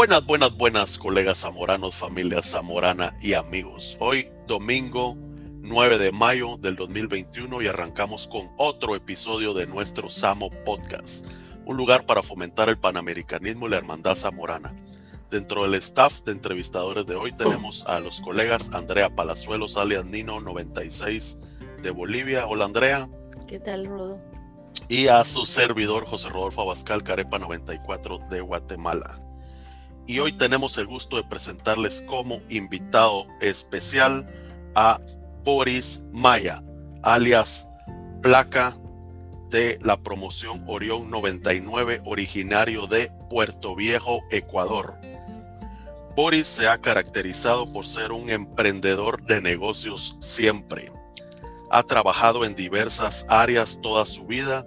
Buenas, buenas, buenas, colegas zamoranos, familia zamorana y amigos. Hoy, domingo 9 de mayo del 2021 y arrancamos con otro episodio de nuestro Samo Podcast, un lugar para fomentar el panamericanismo y la hermandad zamorana. Dentro del staff de entrevistadores de hoy tenemos a los colegas Andrea Palazuelos, alias Nino 96 de Bolivia. Hola Andrea. ¿Qué tal, Rodo? Y a su servidor José Rodolfo Abascal, Carepa 94 de Guatemala y hoy tenemos el gusto de presentarles como invitado especial a Boris Maya, alias Placa de la promoción Orión 99, originario de Puerto Viejo, Ecuador. Boris se ha caracterizado por ser un emprendedor de negocios siempre. Ha trabajado en diversas áreas toda su vida,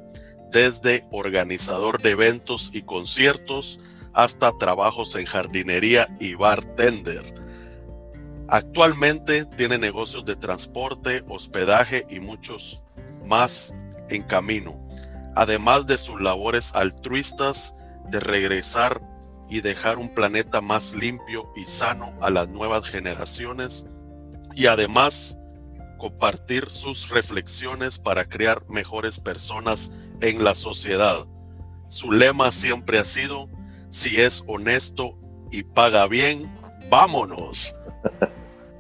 desde organizador de eventos y conciertos, hasta trabajos en jardinería y bartender. Actualmente tiene negocios de transporte, hospedaje y muchos más en camino, además de sus labores altruistas de regresar y dejar un planeta más limpio y sano a las nuevas generaciones y además compartir sus reflexiones para crear mejores personas en la sociedad. Su lema siempre ha sido si es honesto y paga bien, vámonos.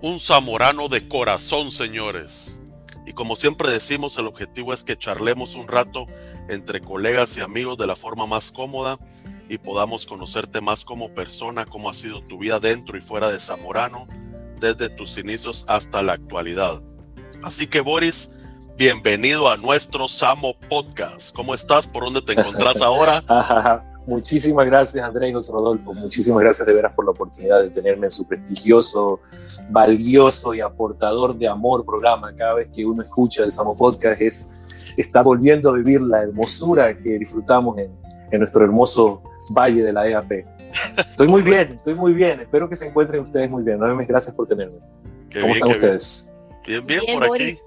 Un zamorano de corazón, señores. Y como siempre decimos, el objetivo es que charlemos un rato entre colegas y amigos de la forma más cómoda y podamos conocerte más como persona, cómo ha sido tu vida dentro y fuera de Zamorano, desde tus inicios hasta la actualidad. Así que Boris, bienvenido a nuestro Samo Podcast. ¿Cómo estás? ¿Por dónde te encontrás ahora? Muchísimas gracias, Andrés y José Rodolfo. Muchísimas gracias de veras por la oportunidad de tenerme en su prestigioso, valioso y aportador de amor programa. Cada vez que uno escucha el Samo Podcast es, está volviendo a vivir la hermosura que disfrutamos en, en nuestro hermoso valle de la EAP. Estoy muy bien, estoy muy bien. Espero que se encuentren ustedes muy bien. Nuevamente, gracias por tenerme. ¿Cómo están ustedes? Bien, bien, por aquí.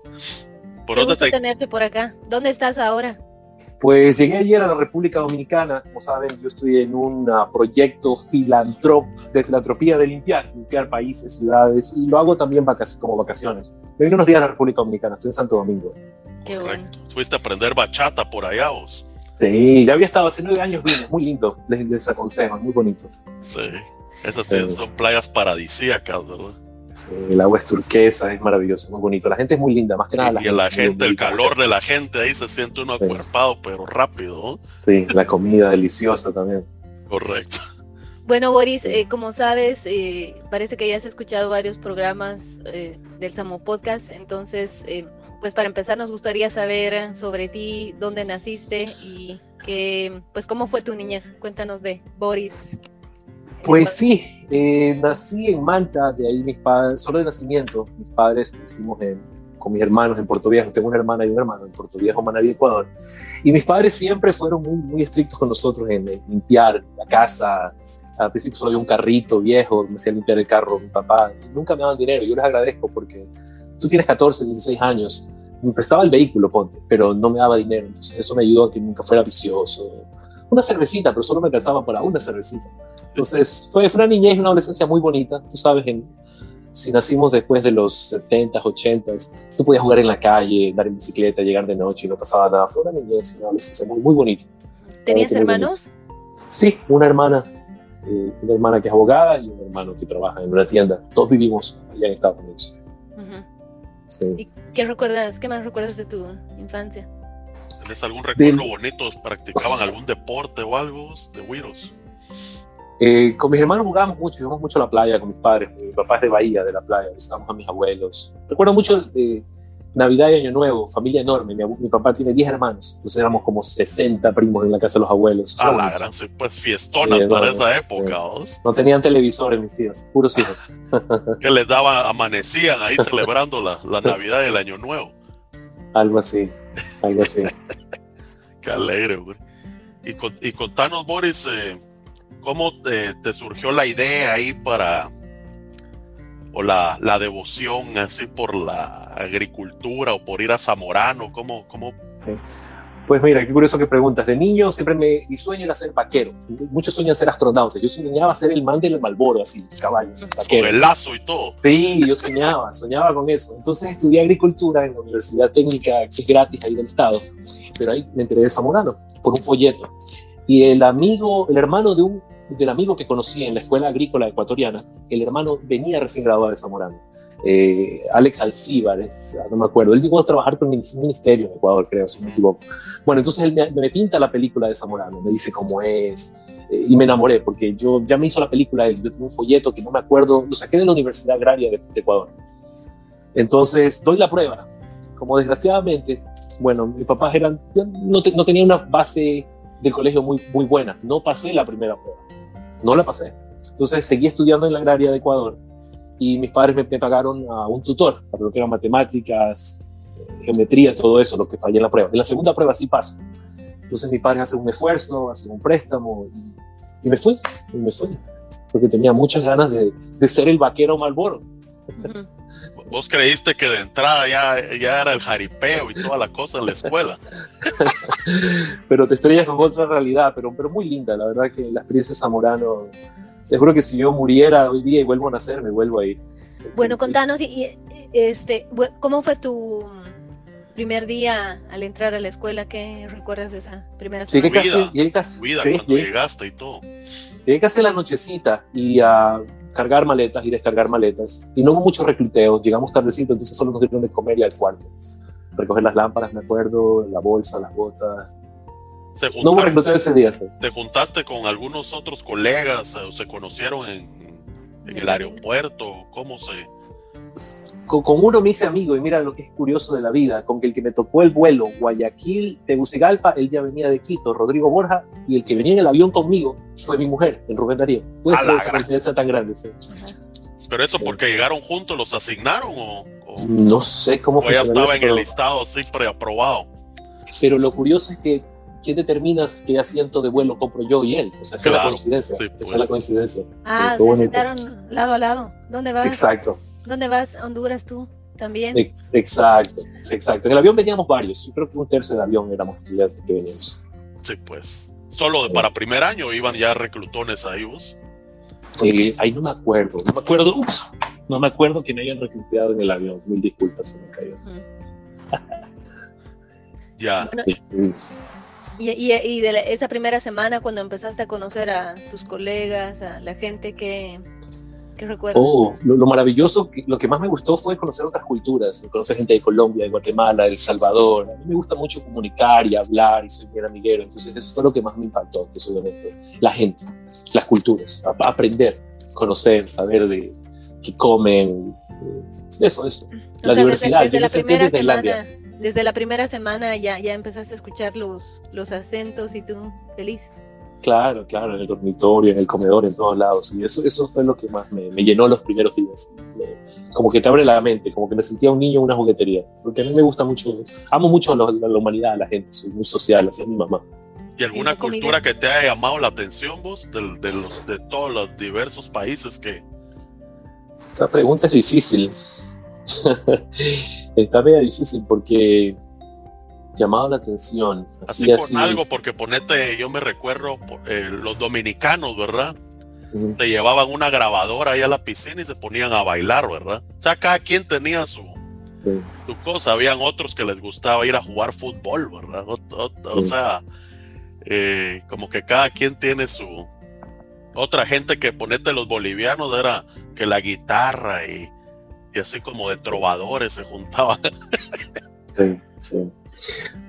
¿Por dónde te... tenerte por acá. ¿Dónde estás ahora? Pues llegué ayer a la República Dominicana, como saben, yo estoy en un ah, proyecto filantrop de filantropía de limpiar, limpiar países, ciudades, y lo hago también como vacaciones. Me vine unos días a la República Dominicana, estoy en Santo Domingo. Qué Correcto. Fuiste a aprender bachata por allá vos. Sí, ya había estado hace nueve años, vine, muy lindo, les, les aconsejo, muy bonito. Sí, esas son playas paradisíacas, ¿verdad? El agua es turquesa, es maravilloso, muy bonito. La gente es muy linda, más que nada. La y la gente, el calor de la gente, ahí se siente uno acuerpado, pero rápido. Sí, la comida deliciosa también. Correcto. Bueno, Boris, eh, como sabes, eh, parece que ya has escuchado varios programas eh, del Samo Podcast, entonces, pues para empezar nos gustaría saber sobre ti, dónde naciste y que, pues cómo fue tu niñez. Cuéntanos de Boris. Pues sí, eh, nací en Manta, de ahí mis padres, solo de nacimiento, mis padres hicimos con mis hermanos en Puerto Viejo, tengo una hermana y un hermano en Puerto Viejo, Manaví, Ecuador, y mis padres siempre fueron muy, muy estrictos con nosotros en, limpiar la casa, al principio solo había un carrito viejo, me hacía limpiar el carro mi papá, nunca me daban dinero, yo les agradezco porque tú tienes 14, 16 años, me prestaba el vehículo, ponte, pero no me daba dinero, entonces eso me ayudó a que nunca fuera vicioso. Una cervecita, pero solo me alcanzaba para una cervecita. Entonces, fue, fue una niñez una adolescencia muy bonita. Tú sabes, en, si nacimos después de los 70s, 80s, tú podías jugar en la calle, andar en bicicleta, llegar de noche y no pasaba nada. Fue una niñez una adolescencia muy, muy bonita. ¿Tenías hermanos? Sí, una hermana. Eh, una hermana que es abogada y un hermano que trabaja en una tienda. Todos vivimos allá en Estados Unidos. sí. ¿Y qué recuerdas, qué más recuerdas de tu infancia? ¿Tienes algún recuerdo bonito? ¿Practicaban algún deporte o algo de Wiros? Eh, con mis hermanos jugábamos mucho, íbamos mucho a la playa con mis padres. Mi papá es de Bahía, de la playa, visitamos a mis abuelos. Recuerdo mucho de Navidad y Año Nuevo, familia enorme. Mi, papá tiene 10 hermanos, entonces éramos como 60 primos en la casa de los abuelos. Ah, la gran, pues fiestonas para esa época. No tenían televisores mis tíos, puros hijos. que les daban, amanecían ahí celebrando la, la Navidad y el Año Nuevo. Algo así, algo así. Qué alegre, güey. Y, y contanos, Boris, eh, ¿Cómo te, surgió la idea ahí para, o la, devoción así por la agricultura o por ir a Zamorano? ¿Cómo? cómo? Pues mira, qué curioso que preguntas. De niño siempre me, mi sueño era ser vaquero. Muchos sueñan ser astronauta. Yo soñaba ser el man del Malboro, así, caballos, vaquero. Con el lazo y todo. Sí, yo soñaba, soñaba con eso. Entonces estudié agricultura en la Universidad Técnica, que es gratis ahí del Estado. Pero ahí me enteré de Zamorano por un folleto. Y el amigo, el hermano de un del amigo que conocí en la escuela agrícola ecuatoriana, el hermano venía recién graduado de Zamorano. Eh, Alex Alcíbar, no me acuerdo, él llegó a trabajar con el ministerio en Ecuador, creo, si no me equivoco. Bueno, entonces él me, pinta la película de Zamorano, me dice cómo es, eh, y me enamoré, porque yo ya me hizo la película, yo tengo un folleto que no me acuerdo, lo saqué de la Universidad Agraria de, Ecuador. Entonces, doy la prueba. Como desgraciadamente, bueno, mis papás eran, no, no tenía una base del colegio muy, muy buena, no pasé la primera prueba, no la pasé. Entonces seguí estudiando en la agraria de Ecuador y mis padres me, pagaron a un tutor para lo que eran matemáticas, geometría, todo eso, lo que fallé en la prueba. En la segunda prueba sí paso. Entonces mis padres hacen un esfuerzo, hacen un préstamo y, me fui, y me fui, porque tenía muchas ganas de, de ser el vaquero Malboro. Vos creíste que de entrada ya, ya era el jaripeo y toda la cosa en la escuela. pero te estrellas con otra realidad, pero, pero muy linda, la verdad que la experiencia de Zamorano seguro que si yo muriera hoy día y vuelvo a nacer, me vuelvo ahí. Bueno, contanos, este, ¿cómo fue tu primer día al entrar a la escuela? ¿Qué recuerdas de esa primera semana? Llegué casi, llegué casi, vida, sí, cuando llegaste y todo. Llegué casi a la nochecita y a cargar maletas y descargar maletas. Y no hubo mucho recluteo, llegamos tardecito, entonces solo nos dieron de comer y al cuarto. Recoger las lámparas, me acuerdo, la bolsa, las botas, no hubo ese día. ¿Te juntaste con algunos otros colegas o se conocieron en, el aeropuerto? ¿Cómo se...? Con, uno me hice amigo y mira lo que es curioso de la vida, con que el que me tocó el vuelo Guayaquil, Tegucigalpa, él ya venía de Quito, Rodrigo Borja, y el que venía en el avión conmigo fue mi mujer, el Rubén Darío. Creer esa coincidencia tan grande. ¿Pero eso porque llegaron juntos, los asignaron o...? no sé cómo fue. ya estaba en el listado así preaprobado. Pero lo curioso es que ¿quién determinas qué asiento de vuelo compro yo y él? O sea, esa es la coincidencia. esa es la pues. coincidencia. Ah, se sentaron lado a lado. ¿Dónde vas? exacto. ¿Dónde vas? ¿Honduras tú? También. exacto, exacto. En el avión veníamos varios. Yo creo que un tercio del avión éramos estudiantes que veníamos. Sí, pues. ¿Solo para primer año iban ya reclutones ahí vos? Eh, ahí no me acuerdo. No me acuerdo. Ups, no me acuerdo que me hayan reclutado en el avión. Mil disculpas, se me cayó. ya. Y, de esa primera semana, cuando empezaste a conocer a tus colegas, a la gente que, ¿Qué recuerdas? Oh, lo, maravilloso, lo que más me gustó fue conocer otras culturas, conocer gente de Colombia, de Guatemala, de El Salvador. A mí me gusta mucho comunicar y hablar y soy bien amiguero, entonces eso fue lo que más me impactó, te soy honesto. La gente, las culturas, aprender, conocer, saber de qué comen, eso, eso. La diversidad. Desde, la primera semana desde la primera semana ya, ya empezaste a escuchar los, los acentos y tú feliz. Claro, claro, en el dormitorio, en el comedor, en todos lados. Y eso, eso fue lo que más me, me llenó los primeros días. como que te abre la mente, como que me sentía un niño en una juguetería. Porque a mí me gusta mucho, amo mucho a la, humanidad, a la gente, soy muy social, así es mi mamá. ¿Y alguna cultura que te haya llamado la atención vos, de, de, los, de todos los diversos países que... Esa pregunta es difícil. está medio difícil porque llamado la atención. Así, con algo, porque ponete, yo me recuerdo, eh, los dominicanos, ¿verdad? Te llevaban una grabadora ahí a la piscina y se ponían a bailar, ¿verdad? O sea, cada quien tenía su, su cosa. Habían otros que les gustaba ir a jugar fútbol, ¿verdad? O, sea, eh, como que cada quien tiene su... Otra gente que ponete los bolivianos era que la guitarra y y así como de trovadores se juntaban. Sí, sí.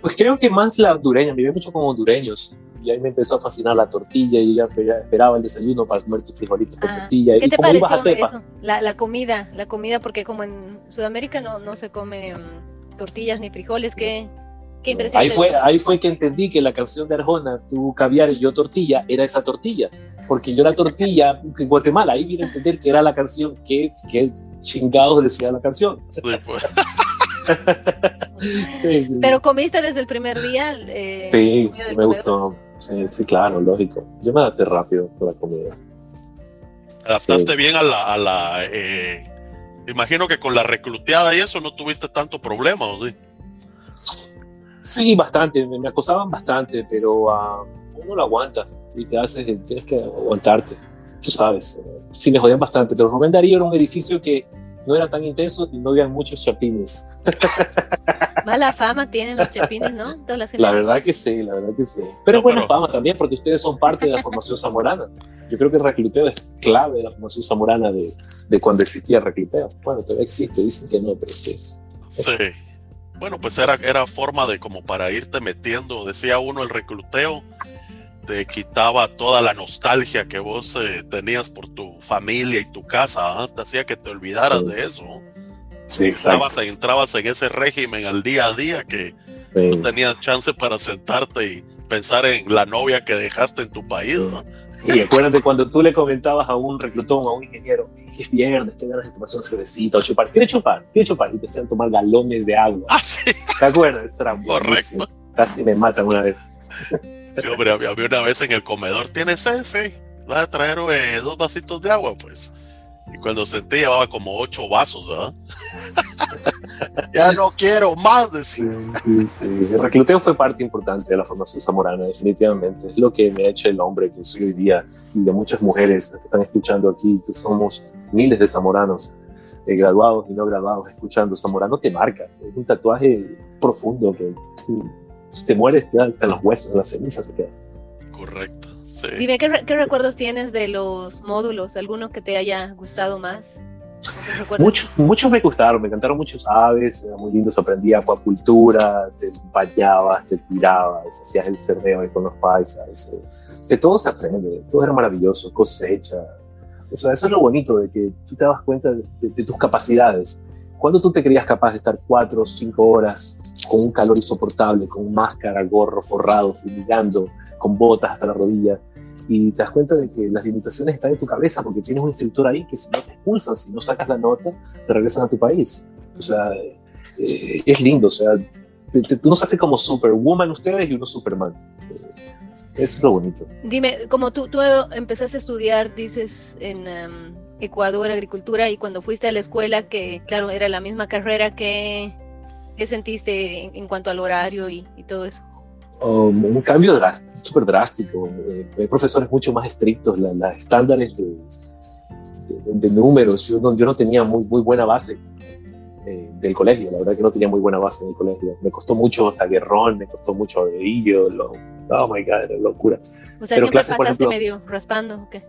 Pues creo que más la hondureña, me mucho como hondureños. Y ahí me empezó a fascinar la tortilla y ya esperaba el desayuno para comer tus frijolitos con ah, tortilla. ¿Qué te pareció eso? La, la, comida, la comida, porque como en Sudamérica no, no se come um, tortillas ni frijoles, ¿qué, qué impresión? Ahí fue, ahí fue que entendí que la canción de Arjona, tú caviar y yo tortilla, era esa tortilla porque yo la tortilla en Guatemala, ahí vine a entender que era la canción, que, que chingados decía la canción. Pues. Pero comiste desde el primer día. Eh, sí, sí me gustó. Sí, claro, lógico. Yo me adapté rápido a la comida. Adaptaste bien a la. A la eh, imagino que con la recluteada y eso no tuviste tanto problema, ¿o sí? Sí, bastante, me, me acosaban bastante, pero ah, uno lo aguanta y te haces, tienes que aguantarte, tú sabes. Sí, me jodían bastante, pero Rubén Darío era un edificio que no era tan intenso y no había muchos chapines. Mala fama tienen los chapines, ¿no? Todas las La verdad que sí, la verdad que sí. Pero No, buena pero- fama también, porque ustedes son parte de la formación zamorana. Yo creo que el recluteo es clave de la formación zamorana de, de cuando existía el recluteo. Bueno, todavía existe, dicen que no, pero sí. Sí. Bueno, pues era, era forma de como para irte metiendo, decía uno, el recluteo te quitaba toda la nostalgia que vos eh, tenías por tu familia y tu casa, ¿ah? te hacía que te olvidaras Sí. de eso. Sí. Entrabas, entrabas en ese régimen al día a día que Sí. no tenías chance para sentarte y pensar en la novia que dejaste en tu país. ¿no? Y acuérdate cuando tú le comentabas a un reclutón, a un ingeniero, es viernes, que ganas de tomarse una cervecita o chupar. ¿Quiere chupar? ¿Quiere chupar? Y te hacían tomar galones de agua. Ah, sí, ¿Te acuerdas? Era buenísimo. Casi me matan una vez. Sí, hombre, había, una vez en el comedor, ¿tienes? Sí, vas a traer eh, dos vasitos de agua, pues. Y cuando sentí llevaba como ocho vasos, ¿verdad? ya no quiero más, decía. Sí, sí. El recluteo fue parte importante de la formación zamorana, definitivamente. Es lo que me ha hecho el hombre que soy hoy día y de muchas mujeres que están escuchando aquí, que somos miles de zamoranos, eh, graduados y no graduados, escuchando zamorano, te marca. Es un tatuaje profundo que si te mueres, te hasta los huesos, las cenizas se queda. Correcto, sí. Dime, ¿qué, re- qué recuerdos tienes de los módulos? ¿Alguno que te haya gustado más? Muchos, muchos me gustaron, me encantaron muchos aves, era muy lindo, se aprendía acuacultura, te bañabas, te tirabas, hacías el cerdeo ahí con los paisas, eh, de todo se aprende, todo era maravilloso, cosecha, o sea, eso es lo bonito, de que tú te das cuenta de, de- de tus capacidades. Cuando tú te creías capaz de estar cuatro o cinco horas con un calor insoportable, con máscara, gorro, forrado, fumigando, con botas hasta la rodilla, y te das cuenta de que las limitaciones están en tu cabeza porque tienes un instructor ahí que si no te expulsan, si no sacas la nota, te regresan a tu país. O sea, eh, es lindo, o sea, te, te- tú nos hace como Superwoman ustedes y uno Superman. Eh, Es lo bonito. Dime, como tú, tú empezaste a estudiar, dices, en em, Ecuador, agricultura, y cuando fuiste a la escuela, que claro, era la misma carrera, ¿qué, qué sentiste en, en cuanto al horario y, y todo eso? Um, un cambio drástico, súper drástico. Eh, hay profesores mucho más estrictos, la- los estándares de, de- de números. Yo no, yo no tenía muy, muy buena base eh, del colegio, la verdad que no tenía muy buena base en el colegio. Me costó mucho hasta guerrón, me costó mucho dedillo, lo, oh my god, era locura. O sea, Pero siempre clases, por pasaste ejemplo- medio raspando, ¿o qué?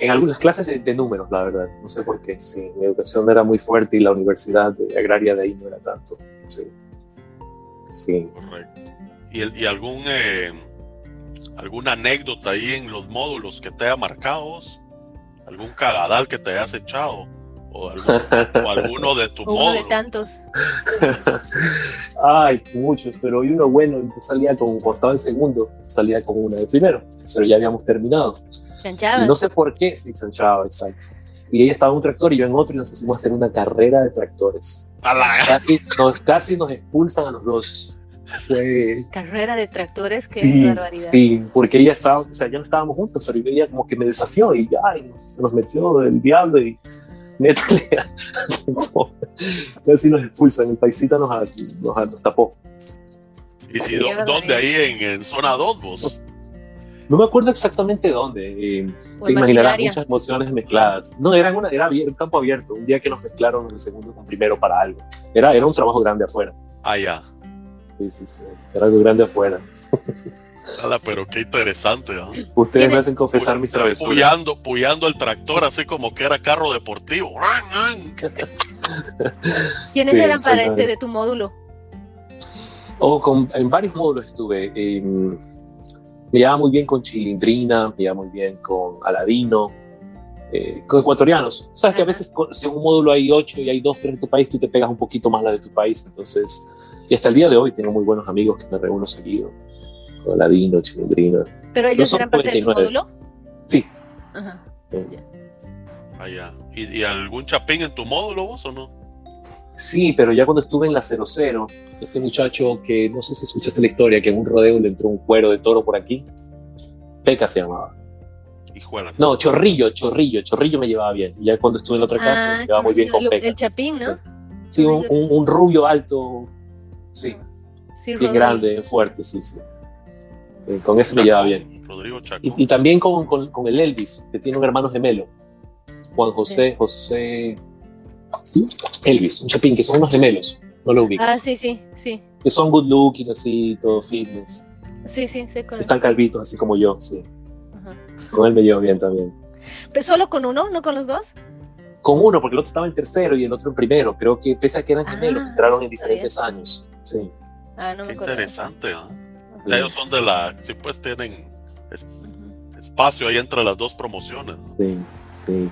En algunas clases de, de números, la verdad, no sé por qué. Sí, mi educación era muy fuerte y la universidad de- agraria de ahí no era tanto. Sí. Sí. Correcto. ¿Y, el- y algún eh, alguna anécdota ahí en los módulos que te haya marcado? ¿Algún cagadal que te hayas echado? ¿O, algún- o alguno de tu uno de tantos. Ay, muchos, pero hay uno bueno, yo salía con, cuando estaba en segundo, salía con una de primero, pero ya habíamos terminado. No sé por qué se chanchaba, exacto. Y ella estaba en un tractor y yo en otro y nos pusimos a hacer una carrera de tractores. Casi nos, casi nos expulsan a los dos. Fue, Carrera de tractores, qué sí, barbaridad. sí, porque ella estaba, o sea, ya no estábamos juntos, pero ella como que me desafió y ya, y nos- se nos metió el diablo y métale. Casi nos expulsan, el paisita nos, nos, nos tapó. ¿Y si, dónde ahí en, en zona 2 vos? No me acuerdo exactamente dónde. eh, te imaginarás maquinaria. muchas emociones mezcladas. No, era, una, era un campo abierto. Un día que nos mezclaron el segundo con primero para algo. Era, era un trabajo grande afuera. Allá. Sí, sí, sí. Era algo grande afuera. Ala, pero qué interesante, ¿no? Ustedes me ¿Tiene- hacen confesar mis travesuras. Puyando, puyando el tractor así como que era carro deportivo. ¿Quiénes Sí, eran para este de tu módulo? O con, en varios módulos estuve. eh, me llevaba muy bien con Chilindrina, me llevaba muy bien con Aladino, eh, con ecuatorianos. Sabes que a veces si en un módulo hay ocho y hay dos, tres de tu país, tú te pegas un poquito más la de tu país. Entonces, y hasta el día de hoy tengo muy buenos amigos que me reúno seguido. Con Aladino, Chilindrina. ¿Pero ellos eran parte de tu 99. módulo? Sí. Ajá. Allá. ¿Y, y algún chapín en tu módulo vos o no? Sí, pero ya cuando estuve en la 00, este muchacho que no sé si escuchaste la historia, que en un rodeo le entró un cuero de toro por aquí. Peca se llamaba. Hijuela. No, Chorrillo, Chorrillo, Chorrillo me llevaba bien. Y ya cuando estuve en la otra casa, Ah, me llevaba muy bien con Peca. el chapín, ¿no? Sí, un, un- un rubio alto. Sí, Sí, bien grande, bien fuerte, sí, sí. Eh, con ese me llevaba bien. Rodrigo Chacón. Y, y también con, con, con el Elvis, que tiene un hermano gemelo, Juan José, José Elvis, un chapín, que son unos gemelos, no lo ubicas. Ah, sí, sí, sí. Que son good looking, así, todo fitness. Sí, sí, sé con... Están calvitos, así como yo, sí. Ajá. Con él me llevo bien también. ¿Pero solo con uno, no con los dos? Con uno, porque el otro estaba en tercero y el otro en primero. Creo que pese a que eran Ah, gemelos, entraron en diferentes años. Sí. Ah, no me Qué acuerdo. interesante, ¿no? Sí. Ellos son de la. Sí, pues tienen Ujú. espacio ahí entre las dos promociones. ¿no? Sí, sí.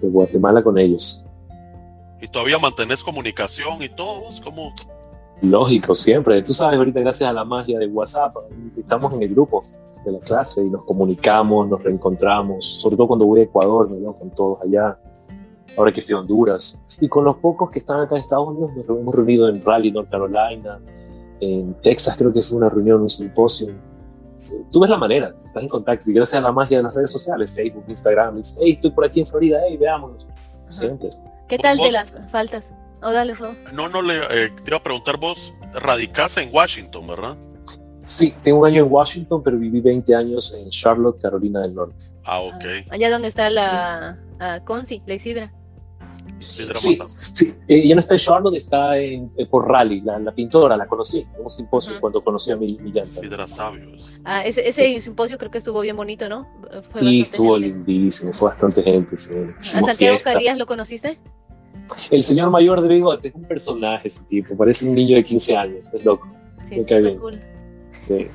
De Guatemala con ellos. Y todavía mantenés comunicación y todo. ¿Cómo? Lógico, siempre. Tú sabes, ahorita gracias a la magia de WhatsApp, estamos en el grupo de la clase y nos comunicamos, nos reencontramos, sobre todo cuando voy a Ecuador, me veo con todos allá, ahora que fui a Honduras. Y con los pocos que están acá en Estados Unidos, nos hemos reunido en Raleigh, North Carolina, en Texas creo que fue una reunión, un simposio. Tú ves la manera, estás en contacto y gracias a la magia de las redes sociales, Facebook, Instagram, dices, hey, estoy por aquí en Florida, hey, veámonos. Siempre. ¿Qué tal de ¿Vos- las faltas? Oh, dale, Rodo. No, no le. eh, te iba a preguntar vos. Radicás en Washington, ¿verdad? Sí, tengo un año en Washington, pero viví 20 años en Charlotte, Carolina del Norte. Ah, ok. Ah, allá donde está la Conci, la Isidra. Sí, Sí. Eh, no está en Charlotte, está en, eh, por Raleigh, la, la pintora, la conocí en un simposio cuando conocí a mi, mi llanta. Sidra Sabios. Ah, ese, ese simposio creo que estuvo bien bonito, ¿no? Fue Sí, estuvo gente. lindísimo, fue bastante gente. sí. ¿A Santiago fiesta. Carías lo conociste? El señor mayor de bigote es un personaje ese tipo, parece un niño de 15 años, es loco. Sí, Me cae bien. cool. Sí.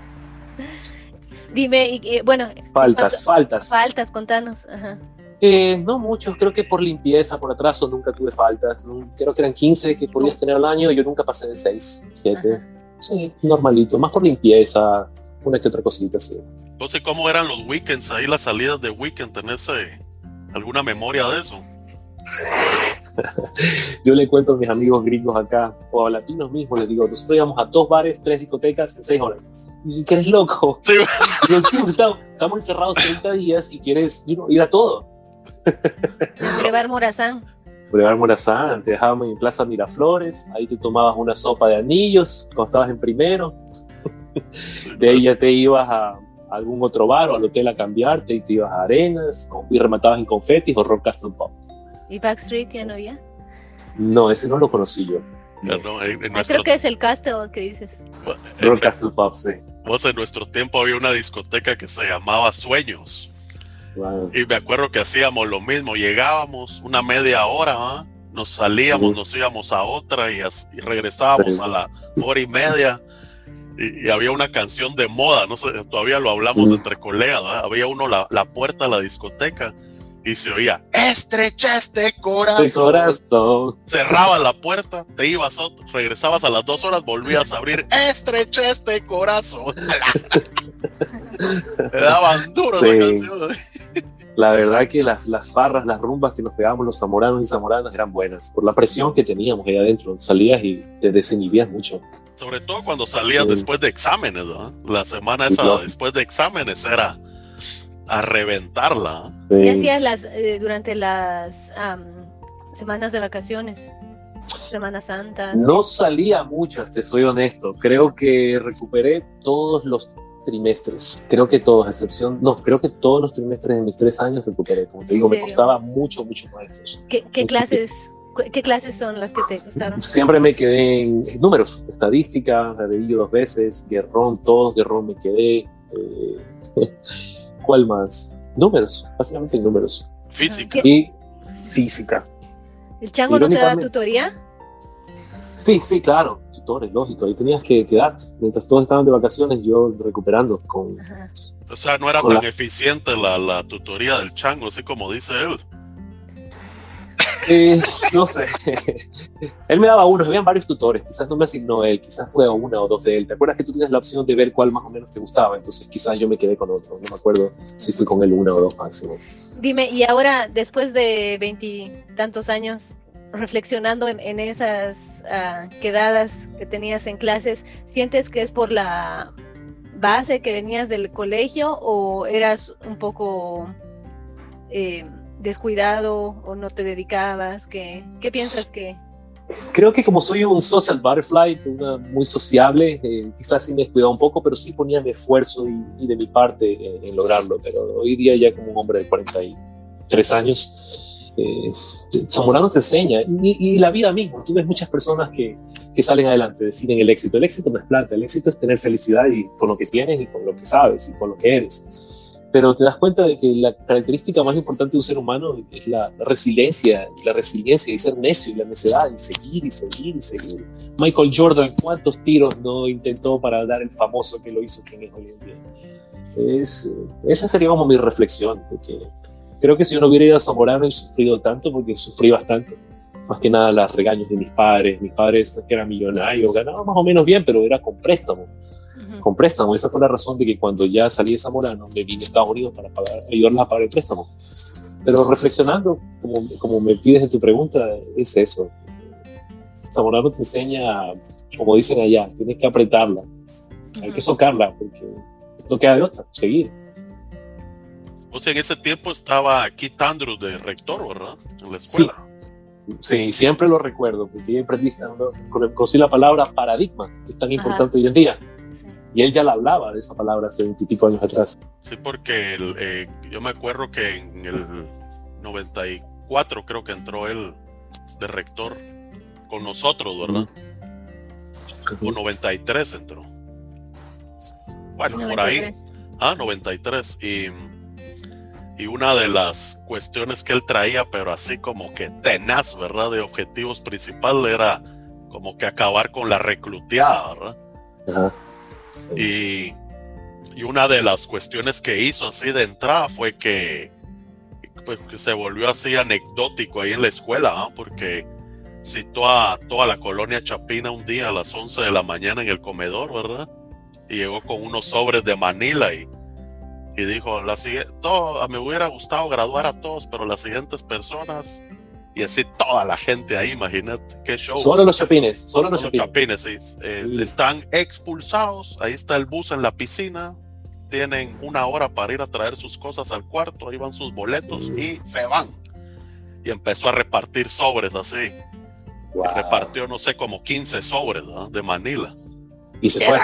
Dime, y, y, bueno, Faltas, faltas. faltas, contanos. Ajá. Eh, no muchos, creo que por limpieza, por atraso, nunca tuve faltas. No, Creo que eran 15 que podías tener al año y yo nunca pasé de 6, 7. Ajá. Sí, normalito, más por limpieza, una que otra cosita, sí. Entonces, ¿cómo eran los weekends ahí, las salidas de weekend? ¿Tenés eh, alguna memoria de eso? Yo le cuento a mis amigos gringos acá, o a latinos mismos, les digo, nosotros íbamos a dos bares, tres discotecas en seis horas. Y dicen, ¿que eres loco? Sí. Sí, estamos, estamos encerrados 30 días y quieres you know, ir a todo. Boulevard Morazán. Boulevard Morazán, te dejábamos en Plaza Miraflores, ahí te tomabas una sopa de anillos cuando estabas en primero. De ahí ya te ibas a, algún otro bar o al hotel a cambiarte y te ibas a Arenas y rematabas en confetis o Rock Castle Pop. ¿Y Backstreet ya no había? No, ese no lo conocí yo. No, en, en Ah, nuestro, creo que es el Castle que dices. Rock Castle Pop, sí. vos, en nuestro tiempo había una discoteca que se llamaba Sueños. Wow. Y me acuerdo que hacíamos lo mismo. Llegábamos una media hora, ¿ah? nos salíamos, nos íbamos a otra y, regresábamos Sí. a la hora y media. Y, y había una canción de moda, no sé, todavía lo hablamos entre colegas. Había uno la, la puerta a la discoteca y se oía estrecha este corazón. Corazón. cerraba la puerta, te ibas, ot- regresabas a las dos horas, volvías a abrir, estrecha este corazón. Te daban duro esa Sí. canción. La verdad que las, las farras, las rumbas que nos pegábamos los zamoranos y zamoranas eran buenas, por la presión que teníamos ahí adentro. Salías y te desinhibías mucho. Sobre todo cuando salías Sí. después de exámenes, ¿no? La semana Sí, esa claro. después de exámenes era a reventarla. ¿no? ¿Qué Sí. hacías las, eh, durante las am, semanas de vacaciones? Semana Santa. No salía mucho, te soy honesto. Creo que recuperé todos los trimestres. Creo que todos, a excepción. No, creo que todos los trimestres de mis tres años recuperé. Como te digo, ¿En me costaba mucho, mucho maestros. ¿Qué, qué clases, cu- qué clases son las que te gustaron? Siempre me quedé en números, estadística, Raderillo dos veces, Guerrón, todos, Guerrón me quedé. eh, ¿Cuál más? Números, básicamente en números. Física. ¿Qué? Y física. ¿El chango no te Irónicamente- tutoría? Sí, sí, claro, tutores, lógico. Ahí tenías que quedarte. Mientras todos estaban de vacaciones, yo recuperando con... Ajá. O sea, no era tan eficiente la, la tutoría del chango, así como dice él. Eh, no sé. él me daba unos, habían varios tutores. Quizás no me asignó él, quizás fue a una o dos de él. ¿Te acuerdas que tú tienes la opción de ver cuál más o menos te gustaba? Entonces quizás yo me quedé con otro. No me acuerdo si fui con él una o dos máximo. Dime, y ahora, después de veintitantos años, reflexionando en, esas ah, quedadas que tenías en clases, ¿sientes que es por la base que venías del colegio o eras un poco eh, descuidado o no te dedicabas? ¿Qué, piensas que, creo que como soy un social butterfly, muy sociable, eh, quizás sí me he cuidado un poco, pero sí ponía mi esfuerzo y, de mi parte en, lograrlo. Pero hoy día ya como un hombre de 43 años, eh, Zamorano te enseña y, la vida misma. Tú ves muchas personas que, que salen adelante, definen el éxito. El éxito no es plata, el éxito es tener felicidad y con lo que tienes y con lo que sabes y con lo que eres pero te das cuenta de que la característica más importante de un ser humano es la, resiliencia, la resiliencia y ser necio y la necedad y seguir y seguir y seguir. Michael Jordan, ¿cuántos tiros no intentó para dar el famoso que lo hizo quien es hoy en día? Es, esa sería como mi reflexión, de que creo que si yo no hubiera ido a Zamorano y sufrido tanto, porque sufrí bastante, más que nada las regaños de mis padres, mis padres que eran millonarios, ganaban más o menos bien, pero era con préstamo con préstamo. Esa fue la razón de que cuando ya salí de Zamorano me vine a Estados Unidos para pagar, ayudarles a pagar el préstamo. Pero reflexionando, como, como me pides en tu pregunta, es eso. Zamorano te enseña, como dicen allá, tienes que apretarla, hay que socarla, porque no queda de otra, seguir. O sea, en ese tiempo estaba Keith Andrews de rector, ¿verdad? En la escuela. Sí. siempre lo recuerdo, porque aprendí, conocí la palabra paradigma, que es tan importante hoy en día. Y él ya la hablaba de esa palabra hace veintipico años atrás. Sí, porque eh, yo me acuerdo que en el 94 creo que entró él de rector con nosotros, ¿verdad? O 93 entró. Bueno, por ahí. Ah, 93. Y, y una de las cuestiones que él traía, pero así como que tenaz, ¿verdad? De objetivos principales era como que acabar con la recluteada, ¿verdad? Ajá. Y, una de las cuestiones que hizo así de entrada fue que, pues, se volvió así anecdótico ahí en la escuela, porque citó a toda la colonia Chapina un día a las 11 de la mañana en el comedor, ¿verdad? Y llegó con unos sobres de Manila y, y dijo, la todo, me hubiera gustado graduar a todos, pero las siguientes personas y así toda la gente ahí, imagínate qué show. Solo los chapines, solo los chapines. sí. Eh, están expulsados, ahí está el bus en la piscina, tienen una hora para ir a traer sus cosas al cuarto, ahí van sus boletos y se van. Y empezó a repartir sobres así. Repartió, no sé, como 15 sobres de Manila. Y se fue.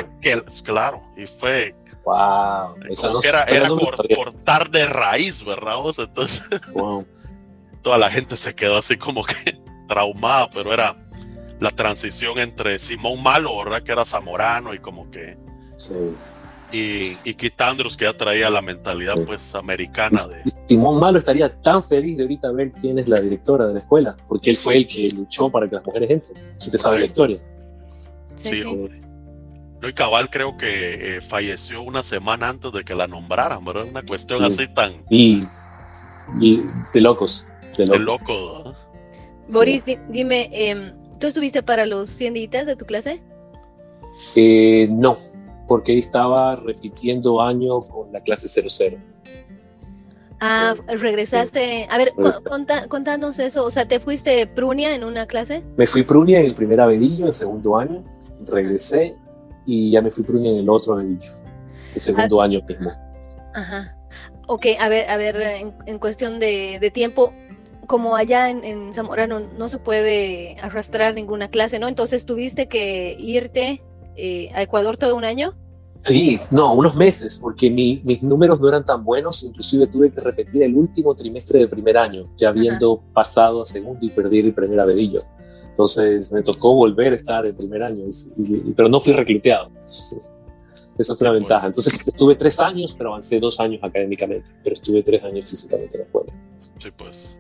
claro, y fue Wow. era, era cortar de raíz, ¿verdad? Entonces, wow toda la gente se quedó así como que traumada, pero era la transición entre Simón Malo, ¿verdad? Que era zamorano y como que... Sí. Y, y Keith Andrews, que ya traía la mentalidad pues americana de... Simón Malo estaría tan feliz de ahorita ver quién es la directora de la escuela, porque él fue el que luchó para que las mujeres entren, si te sabe la historia. Sí, sí. hombre. Y Cabal creo que eh, falleció una semana antes de que la nombraran, ¿verdad? Una cuestión así tan... Y, y de locos. De loco. Boris, dime, em, ¿tú estuviste para los 100 días de tu clase? Eh, no, porque estaba repitiendo año con la clase 00. Ah, regresaste. A ver, contanos eso. O sea, ¿te fuiste Prunia en una clase? Me fui Prunia en el primer abedillo, el segundo año. Regresé y ya me fui en el otro abedillo, el segundo ah. año mismo. Ajá. Ok, a ver, a ver, en, cuestión de, de, tiempo, como allá en, Zamora no, se puede arrastrar ninguna clase, ¿no? Entonces tuviste que irte eh, a Ecuador todo un año. Sí, no, unos meses, porque mis números no eran tan buenos, inclusive tuve que repetir el último trimestre de primer año, ya habiendo pasado a segundo y perdido el primer abedillo. Entonces me tocó volver a estar en primer año, pero no fui recluteado. Eso fue una pues. ventaja. Entonces estuve tres años, pero avancé dos años académicamente, pero estuve tres años físicamente en la escuela. Sí, pues.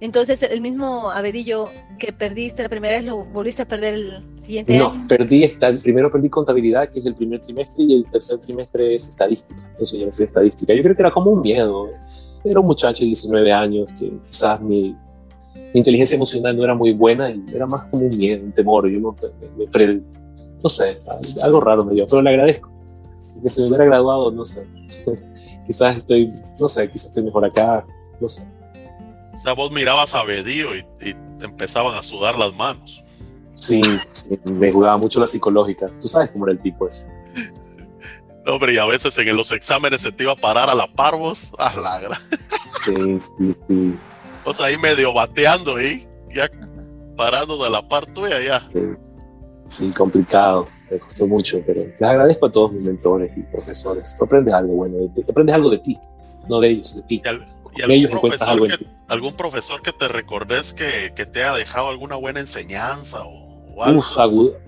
Entonces, el mismo Abedillo que perdiste la primera vez, ¿lo volviste a perder el siguiente no, año? No, perdí, esta, primero perdí contabilidad, que es el primer trimestre, y el tercer trimestre es estadística. Entonces yo me fui a estadística. Yo creo que era como un miedo. Era un muchacho de 19 años que quizás mi, inteligencia emocional no era muy buena y era más como un miedo, un temor. Yo no, me, no sé, algo raro me dio, pero le agradezco. Que se me hubiera graduado, no sé. quizás estoy, no sé, quizás estoy mejor acá, no sé. O sea, vos mirabas a Bedío y, te empezaban a sudar las manos. Sí, me jugaba mucho la psicológica. Tú sabes cómo era el tipo ese. No, hombre, y a veces en los exámenes se te iba a parar a la par vos, a la Sí, sí, sí. O sea, ahí medio bateando ahí, ya parando de la par tuya ya. Sí, complicado, me costó mucho, pero les agradezco a todos mis mentores y profesores. Tú aprendes algo bueno, de aprendes algo de ti, no de ellos, de ti. ¿Y, algún, profesor que, algún, profesor que, te recordes que, que, te haya dejado alguna buena enseñanza o, algo? Uf,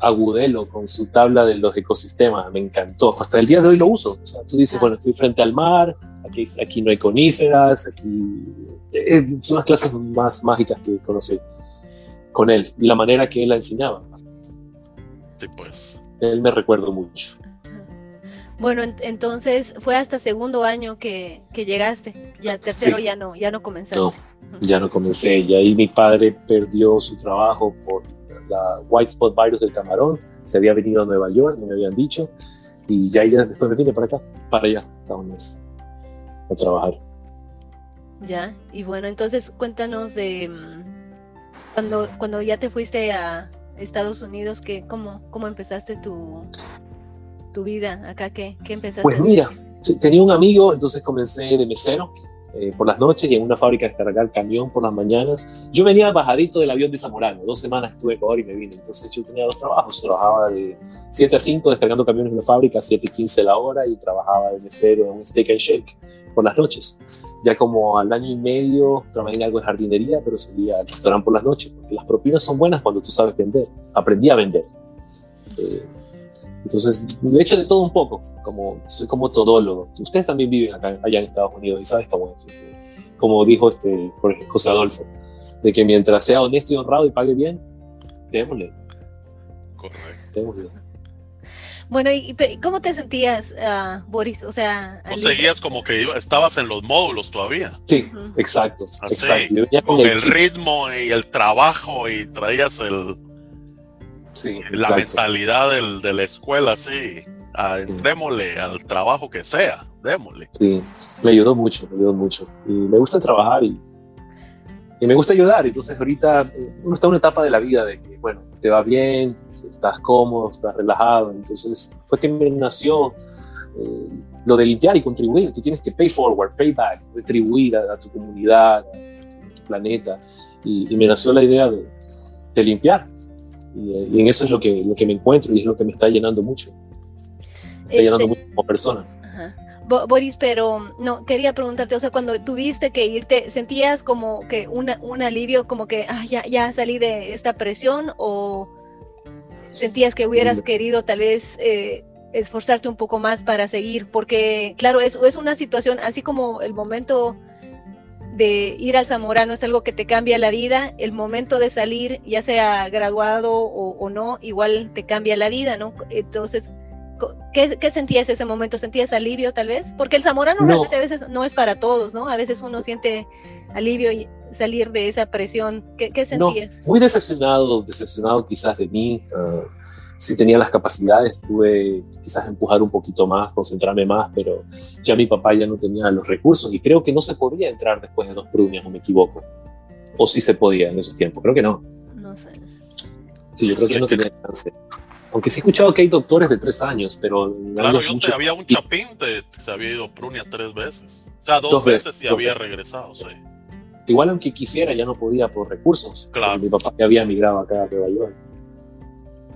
Agudelo con su tabla de los ecosistemas, me encantó. Hasta el día de hoy lo uso. O sea, tú dices, ah. bueno, estoy frente al mar, aquí, aquí no hay coníferas, aquí... Eh, son las clases más mágicas que conocí con él y la manera que él la enseñaba. Sí, pues. Él me recuerdo mucho. Bueno, entonces fue hasta segundo año que, que llegaste, ya tercero ya no, ya no comenzaste. No, ya no comencé, y ahí mi padre perdió su trabajo por la White Spot Virus del camarón, se había venido a Nueva York, me habían dicho, y ya, ya después me vine para acá, para allá, Estados Unidos, a trabajar. Ya, y bueno, entonces cuéntanos de mm, cuando, cuando ya te fuiste a Estados Unidos, que, ¿cómo, cómo empezaste tu, tu vida acá? ¿Qué, qué empezaste? Pues mira, tenía un amigo, entonces comencé de mesero eh, por las noches y en una fábrica de descargar camión por las mañanas. Yo venía bajadito del avión de Zamorano, dos semanas estuve en Ecuador y me vine. Entonces yo tenía dos trabajos, trabajaba de 7 a 5 descargando camiones en la fábrica, 7 y 15 la hora y trabajaba de mesero en un steak and shake por las noches. Ya como al año y medio trabajé en algo de jardinería, pero seguía al restaurante por las noches, porque las propinas son buenas cuando tú sabes vender. Aprendí a vender. Eh, entonces, he hecho de todo un poco, como, soy como todólogo. Ustedes también viven acá, allá en Estados Unidos y sabes cómo es. Como dijo este, por ejemplo, José Adolfo, de que mientras sea honesto y honrado y pague bien, démosle. Correcto. Démosle. Bueno, ¿y cómo te sentías, uh, Boris? O sea, ¿No seguías como que estabas en los módulos todavía? Sí, exacto. exacto. Con el, ritmo y el trabajo y traías el, sí, la mentalidad del, de la escuela, sí. Entrémosle al trabajo que sea, démosle. Sí, me ayudó mucho, me ayudó mucho. Y me gusta trabajar y, y me gusta ayudar. Entonces, ahorita uno está en una etapa de la vida de que, bueno, te va bien, estás cómodo, estás relajado. Entonces, fue que me nació eh, lo de limpiar y contribuir. Tú tienes que pay forward, pay back, retribuir a, tu comunidad, a tu planeta. Y, me nació la idea de, de limpiar. Y, en eso es lo que, lo que me encuentro y es lo que me está llenando mucho. Me está llenando este, mucho como persona. Boris, pero no, quería preguntarte, o sea, cuando tuviste que irte, ¿sentías como que una, un alivio, como que ah, ya, ya salí de esta presión o sentías que hubieras querido tal vez eh, esforzarte un poco más para seguir? Porque, claro, es, es una situación, así como el momento de ir al Zamorano es algo que te cambia la vida, el momento de salir, ya sea graduado o, no, igual te cambia la vida, ¿no? Entonces, ¿qué, ¿qué, sentías ese momento? ¿Sentías alivio tal vez? Porque el Zamorano no. a veces no es para todos, ¿no? A veces uno siente alivio y salir de esa presión. ¿Qué, qué sentías? muy decepcionado, decepcionado quizás de mí. Uh, si tenía las capacidades, tuve quizás empujar un poquito más, concentrarme más, pero ya mi papá ya no tenía los recursos y creo que no se podía entrar después de dos prunias, o me equivoco. O sí se podía en esos tiempos, creo que no. No sé. Sí, yo creo que no tenía chance. Aunque sí he escuchado que hay doctores de tres años, pero... Claro, yo te, había un chapín que se había ido prunias tres veces. O sea, dos, veces, y había regresado, sí. Igual aunque quisiera, ya no podía por recursos. Claro. Mi papá ya había migrado acá a Nueva York.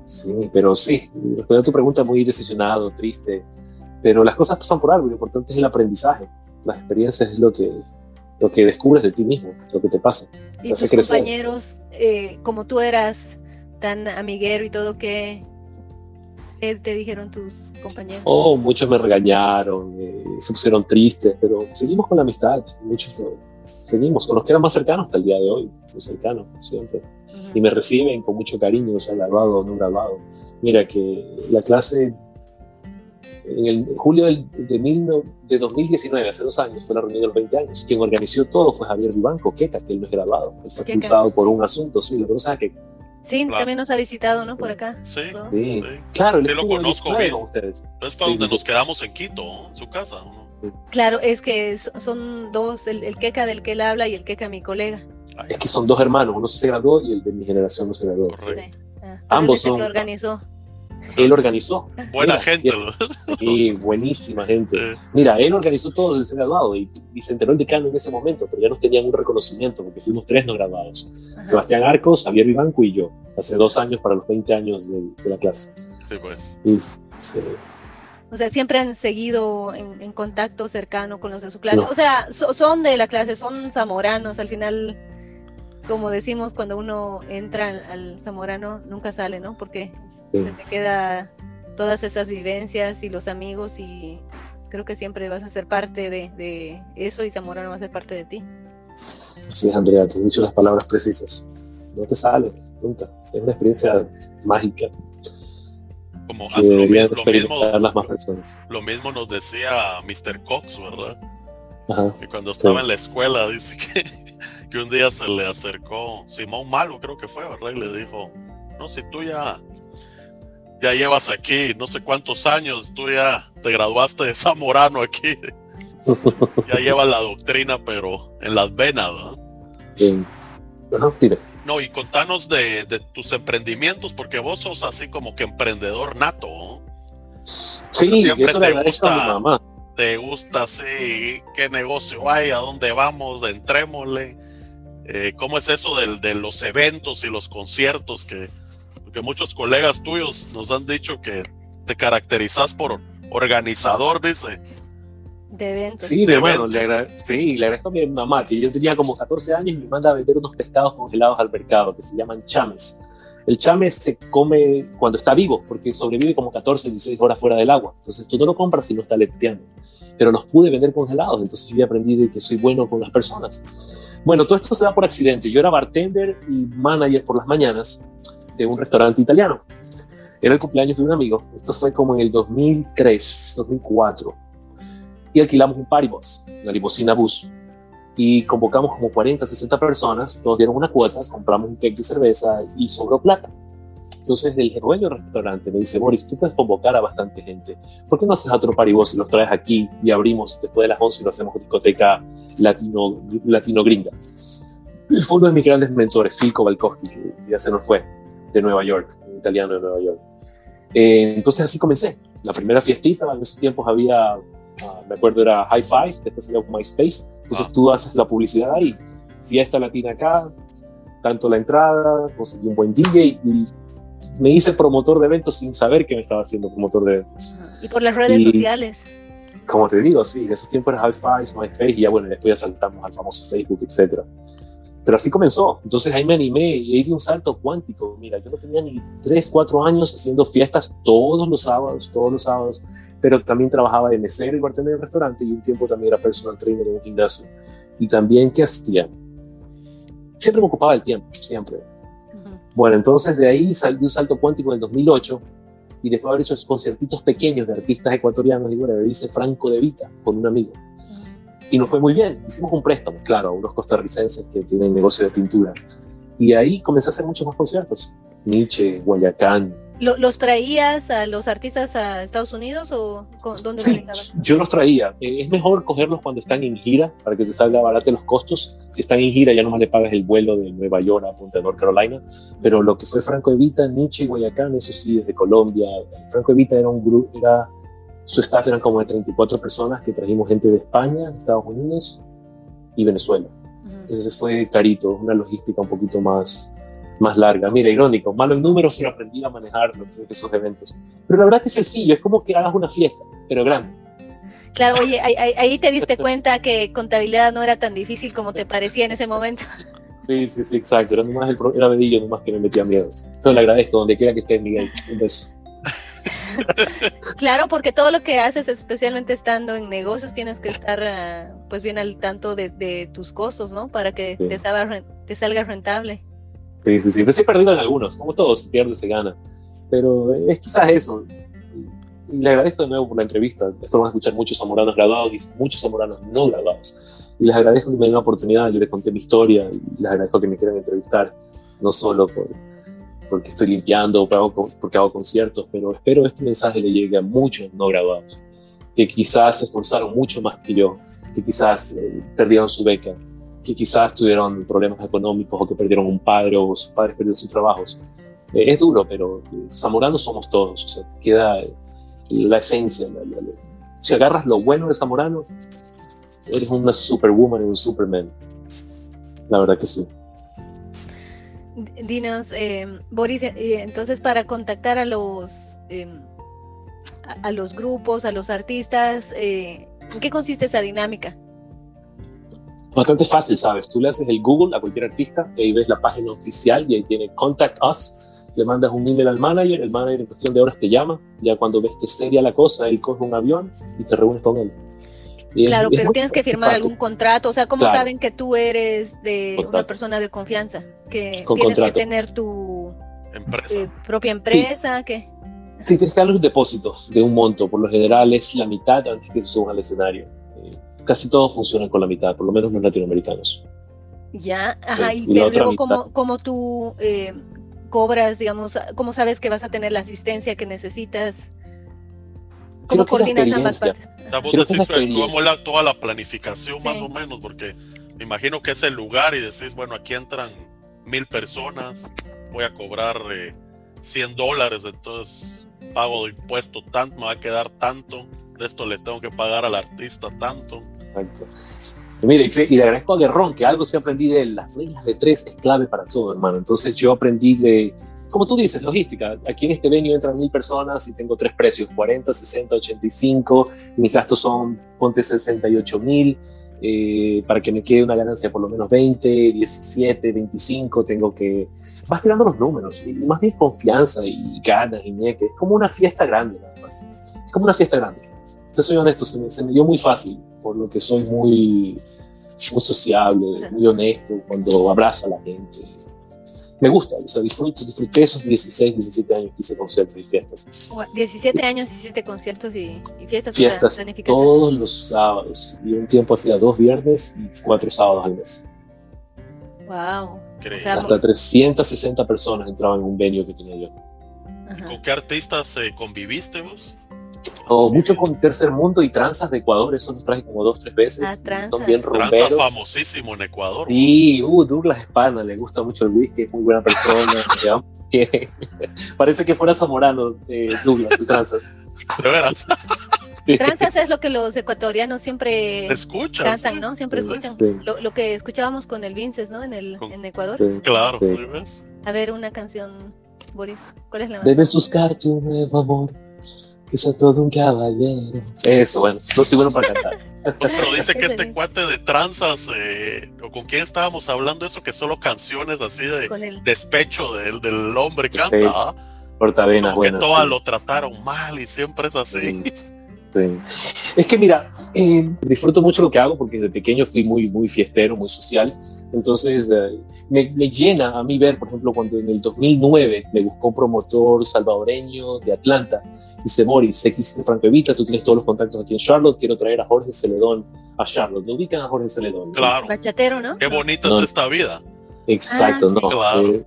Sí, pero sí, respondiendo a tu pregunta, muy decepcionado, triste, pero las cosas pasan por algo, lo importante es el aprendizaje, las experiencias es lo que, lo que descubres de ti mismo, lo que te pasa. Y tus compañeros, eh, como tú eras tan amiguero y todo, ¿qué, te dijeron tus compañeros? Oh, muchos me regañaron, eh, se pusieron tristes, pero seguimos con la amistad, muchos lo, seguimos, con los que eran más cercanos hasta el día de hoy, muy cercanos, siempre y me reciben con mucho cariño, o sea, graduado o no graduado. Mira que la clase en el julio del, de, mil, de 2019, hace dos años, fue la reunión de los 20 años. Quien organizó todo fue Javier Vivanco, Queca, que él no es graduado. Él fue expulsado por un asunto, sí, lo conoces a Queca. Sí, también nos ha visitado, ¿no? Por acá. Sí, sí. claro. Yo lo conozco bien. Ustedes. Es para donde nos quedamos en Quito, en su casa. Claro, es que son dos, el, el Queca del que él habla y el Queca mi colega. Es que son dos hermanos, uno se graduó y el de mi generación no se graduó. Ah, Ambos son. organizó. él organizó. Buena gente. Sí, buenísima gente. Mira, él organizó todo el graduado y, y, se enteró el decano en ese momento, pero ya nos tenían un reconocimiento porque fuimos tres no graduados. Sebastián Arcos, Javier Vivanco y yo, hace dos años para los 20 años de, la clase. Sí, pues. O sea, siempre han seguido en, contacto cercano con los de su clase. O sea, son de la clase, son zamoranos. Al final, como decimos, cuando uno entra al, zamorano, nunca sale, ¿no? Porque se te queda todas esas vivencias y los amigos y creo que siempre vas a ser parte de, eso y Zamorano va a ser parte de ti. Así es, Andrea, te he dicho las palabras precisas. No te sale, nunca. Es una experiencia mágica. Como hace lo, mismo, las más personas. lo mismo nos decía Mr. Cox, ¿verdad? Ajá, que cuando estaba en la escuela, dice que, que un día se le acercó Simón Malo, creo que fue, ¿verdad? Y le dijo, no, si tú ya ya llevas aquí no sé cuántos años, tú ya te graduaste de Zamorano aquí. ya llevas la doctrina, pero en las venas, ¿no? y contanos de, tus emprendimientos, porque vos sos así como que emprendedor nato. Sí, siempre te gusta, te gusta, sí, qué negocio hay, a dónde vamos, entrémosle. Eh, ¿Cómo es eso de los eventos y los conciertos que, muchos colegas tuyos nos han dicho que te caracterizas por organizador, dice. De eventos. Sí, de bueno, le sí, le agradezco a mi mamá, que yo tenía como 14 años y me manda a vender unos pescados congelados al mercado que se llaman chames. El chame se come cuando está vivo, porque sobrevive como 14, 16 horas fuera del agua. Entonces tú no lo compras si no está leteando. Pero los pude vender congelados, entonces yo ya aprendí de que soy bueno con las personas. Bueno, todo esto se da por accidente. Yo era bartender y manager por las mañanas de un restaurante italiano. Era el cumpleaños de un amigo. Esto fue como en el 2003, 2004. Y alquilamos un paribus, una limusina bus. Y convocamos como 40, 60 personas. Todos dieron una cuota, compramos un cake de cerveza y sobró plata. Entonces el dueño del restaurante me dice, Boris, tú puedes convocar a bastante gente. ¿Por qué no haces otro paribus y los traes aquí y abrimos después de las 11 y lo hacemos discoteca latino, latino gringa? Él fue uno de mis grandes mentores, Phil Kovalkowski, que ya se nos fue de Nueva York, un italiano de Nueva York. Eh, entonces así comencé. La primera fiestita, en esos tiempos había, ah, me acuerdo era High Five, después había MySpace. Entonces ah. tú haces la publicidad ahí, fiesta latina acá, tanto la entrada, conseguí un buen DJ y me hice promotor de eventos sin saber que me estaba haciendo promotor de eventos. Y por las redes sociales. Como te digo, sí, en esos tiempos era High Five, MySpace y ya bueno, después ya saltamos al famoso Facebook, etcétera. Pero así comenzó. Entonces ahí me animé y ahí di un salto cuántico. Mira, yo no tenía ni 3, 4 años haciendo fiestas todos los sábados, todos los sábados, pero también trabajaba de mesero y bartender en el restaurante y un tiempo también era personal trainer en un gimnasio. Y también, ¿qué hacía? Siempre me ocupaba el tiempo, siempre. Bueno, entonces de ahí salí un salto cuántico en el 2008 y después de haber hecho esos conciertitos pequeños de artistas ecuatorianos, y bueno, hice Franco de Vita con un amigo y nos fue muy bien. Hicimos un préstamo, claro, a unos costarricenses que tienen negocio de pintura. Y ahí comencé a hacer muchos más conciertos. Nietzsche, Guayacán. ¿Los traías a los artistas a Estados Unidos o dónde Sí, yo los traía. Eh, es mejor cogerlos cuando están en gira para que te salga barato los costos. Si están en gira ya nomás le pagas el vuelo de Nueva York a Punta North Carolina. Pero lo que fue Franco Evita, Nietzsche y Guayacán, eso sí, desde Colombia. Franco Evita era un grupo, era su staff eran como de 34 personas que trajimos gente de España, Estados Unidos y Venezuela. Entonces fue carito, una logística un poquito más, más larga. Mira, irónico, malo en números, pero aprendí a manejar esos eventos. Pero la verdad que es sencillo, es como que hagas una fiesta, pero grande. Claro, oye, ahí, te diste cuenta que contabilidad no era tan difícil como te parecía en ese momento. Sí, sí, sí, exacto. Era nomás el era Bedillo nomás que me metía miedo. Solo le agradezco donde quiera que estés, Miguel. Un beso. claro, porque todo lo que haces, especialmente estando en negocios, tienes que estar ah, pues bien al tanto de, tus costos, ¿no? Para que te, salga, te salga rentable. Sí, sí, sí. Pues he perdido en algunos, como todos, se pierde, se gana. Pero es quizás eso. Y le agradezco de nuevo por la entrevista. Esto van a escuchar muchos zamoranos graduados y muchos zamoranos no graduados. Y les agradezco que me den la oportunidad. Yo les conté mi historia y les agradezco que me quieran entrevistar, no solo por, porque estoy limpiando, porque hago conciertos, pero espero este mensaje le llegue a muchos no graduados, que quizás se esforzaron mucho más que yo, que quizás eh, perdieron su beca, que quizás tuvieron problemas económicos o que perdieron un padre o sus padres perdieron sus trabajos, Eh, es duro, pero zamoranos somos todos, queda la esencia. si agarras lo bueno de zamorano, eres una superwoman y un superman. La verdad que sí. Dinos, eh, Boris, eh, entonces para contactar a los em, a, los grupos, a los artistas, ¿en qué consiste esa dinámica? Bastante fácil, ¿sabes? Tú le haces el Google a cualquier artista y ahí ves la página oficial y ahí tiene Contact Us. Le mandas un email al manager, el manager en cuestión de horas te llama. Ya cuando ves que seria la cosa, él coge un avión y te reúnes con él. claro, pero tienes que firmar algún contrato. O sea, ¿cómo saben que tú eres de una persona de confianza? Que tienes que tener tu eh, propia empresa. ¿qué? Sí, tienes que dar los depósitos de un monto. Por lo general es la mitad antes que se suban al escenario casi todos funcionan con la mitad, por lo menos los latinoamericanos. Ya, ajá, y, pero luego, ¿cómo, tú eh, cobras, digamos, cómo sabes que vas a tener la asistencia que necesitas? ¿Cómo coordinas ambas partes? O sea, vos decís cómo la, toda la planificación, más o menos, porque me imagino que es el lugar y decís, bueno, aquí entran mil personas, voy a cobrar 100 eh, dólares, entonces pago de impuesto tanto, me va a quedar tanto, de esto le tengo que pagar al artista tanto. Exacto. Mire, y le agradezco a Guerrón que algo se aprendí de él. Las reglas de tres es clave para todo, hermano. Entonces yo aprendí de, como tú dices, logística. Aquí en este venue entran mil personas y tengo tres precios, 40, 60, 85. Mis gastos son, ponte 68 mil. Eh, para que me quede una ganancia por lo menos 20, 17, 25, tengo que... Vas tirando los números, y más bien confianza y ganas y ñeque. Es como una fiesta grande, nada más. Es como una fiesta grande. Te soy honesto, se me, se me dio muy fácil, por lo que soy muy, muy sociable, muy honesto cuando abrazo a la gente. Me gusta, o sea, disfruto, disfruté esos 16, 17 años que hice conciertos y fiestas. 17 años hiciste conciertos y, fiestas. Fiestas todos los sábados. Y un tiempo hacía dos viernes y cuatro sábados al mes. Wow. Hasta 360 personas entraban en un venue que tenía yo. ¿Con qué artistas eh, conviviste vos? O mucho con Tercer Mundo y Tranzas de Ecuador, eso nos traje como dos, tres veces. Ah, Son bien rumberos. famosísimo en Ecuador. Sí, uh, Douglas Espana, le gusta mucho el whisky, es muy buena persona. Parece que fuera zamorano eh, Douglas y Tranzas. De veras. Tranzas es lo que los ecuatorianos siempre escuchan, cantan, ¿no? Siempre escuchan. Lo, que escuchábamos con el Vinces, ¿no? En, el, en Ecuador. claro, A ver, una canción, Boris. ¿Cuál es la más? Debes buscarte un nuevo amor que sea todo un caballero. Eso, bueno, no soy bueno para cantar. pero dice que este cuate de tranzas, eh, o con quién estábamos hablando eso, que solo canciones así de despecho del, del hombre canta. Portavenas, bueno. Que todas lo trataron mal y siempre es así. Es que mira, eh, disfruto mucho lo que hago porque desde pequeño fui muy, muy fiestero, muy social. Entonces eh, me, me, llena a mí ver, por ejemplo, cuando en el 2009 me buscó un promotor salvadoreño de Atlanta. Dice, Boris, hiciste Franco Evita, tú tienes todos los contactos aquí en Charlotte, quiero traer a Jorge Celedón a Charlotte. ¿Lo ubican a Jorge Celedón? Claro. Bachatero, ¿no? Qué bonita es esta vida. Exacto, ah, no. Claro. Eh,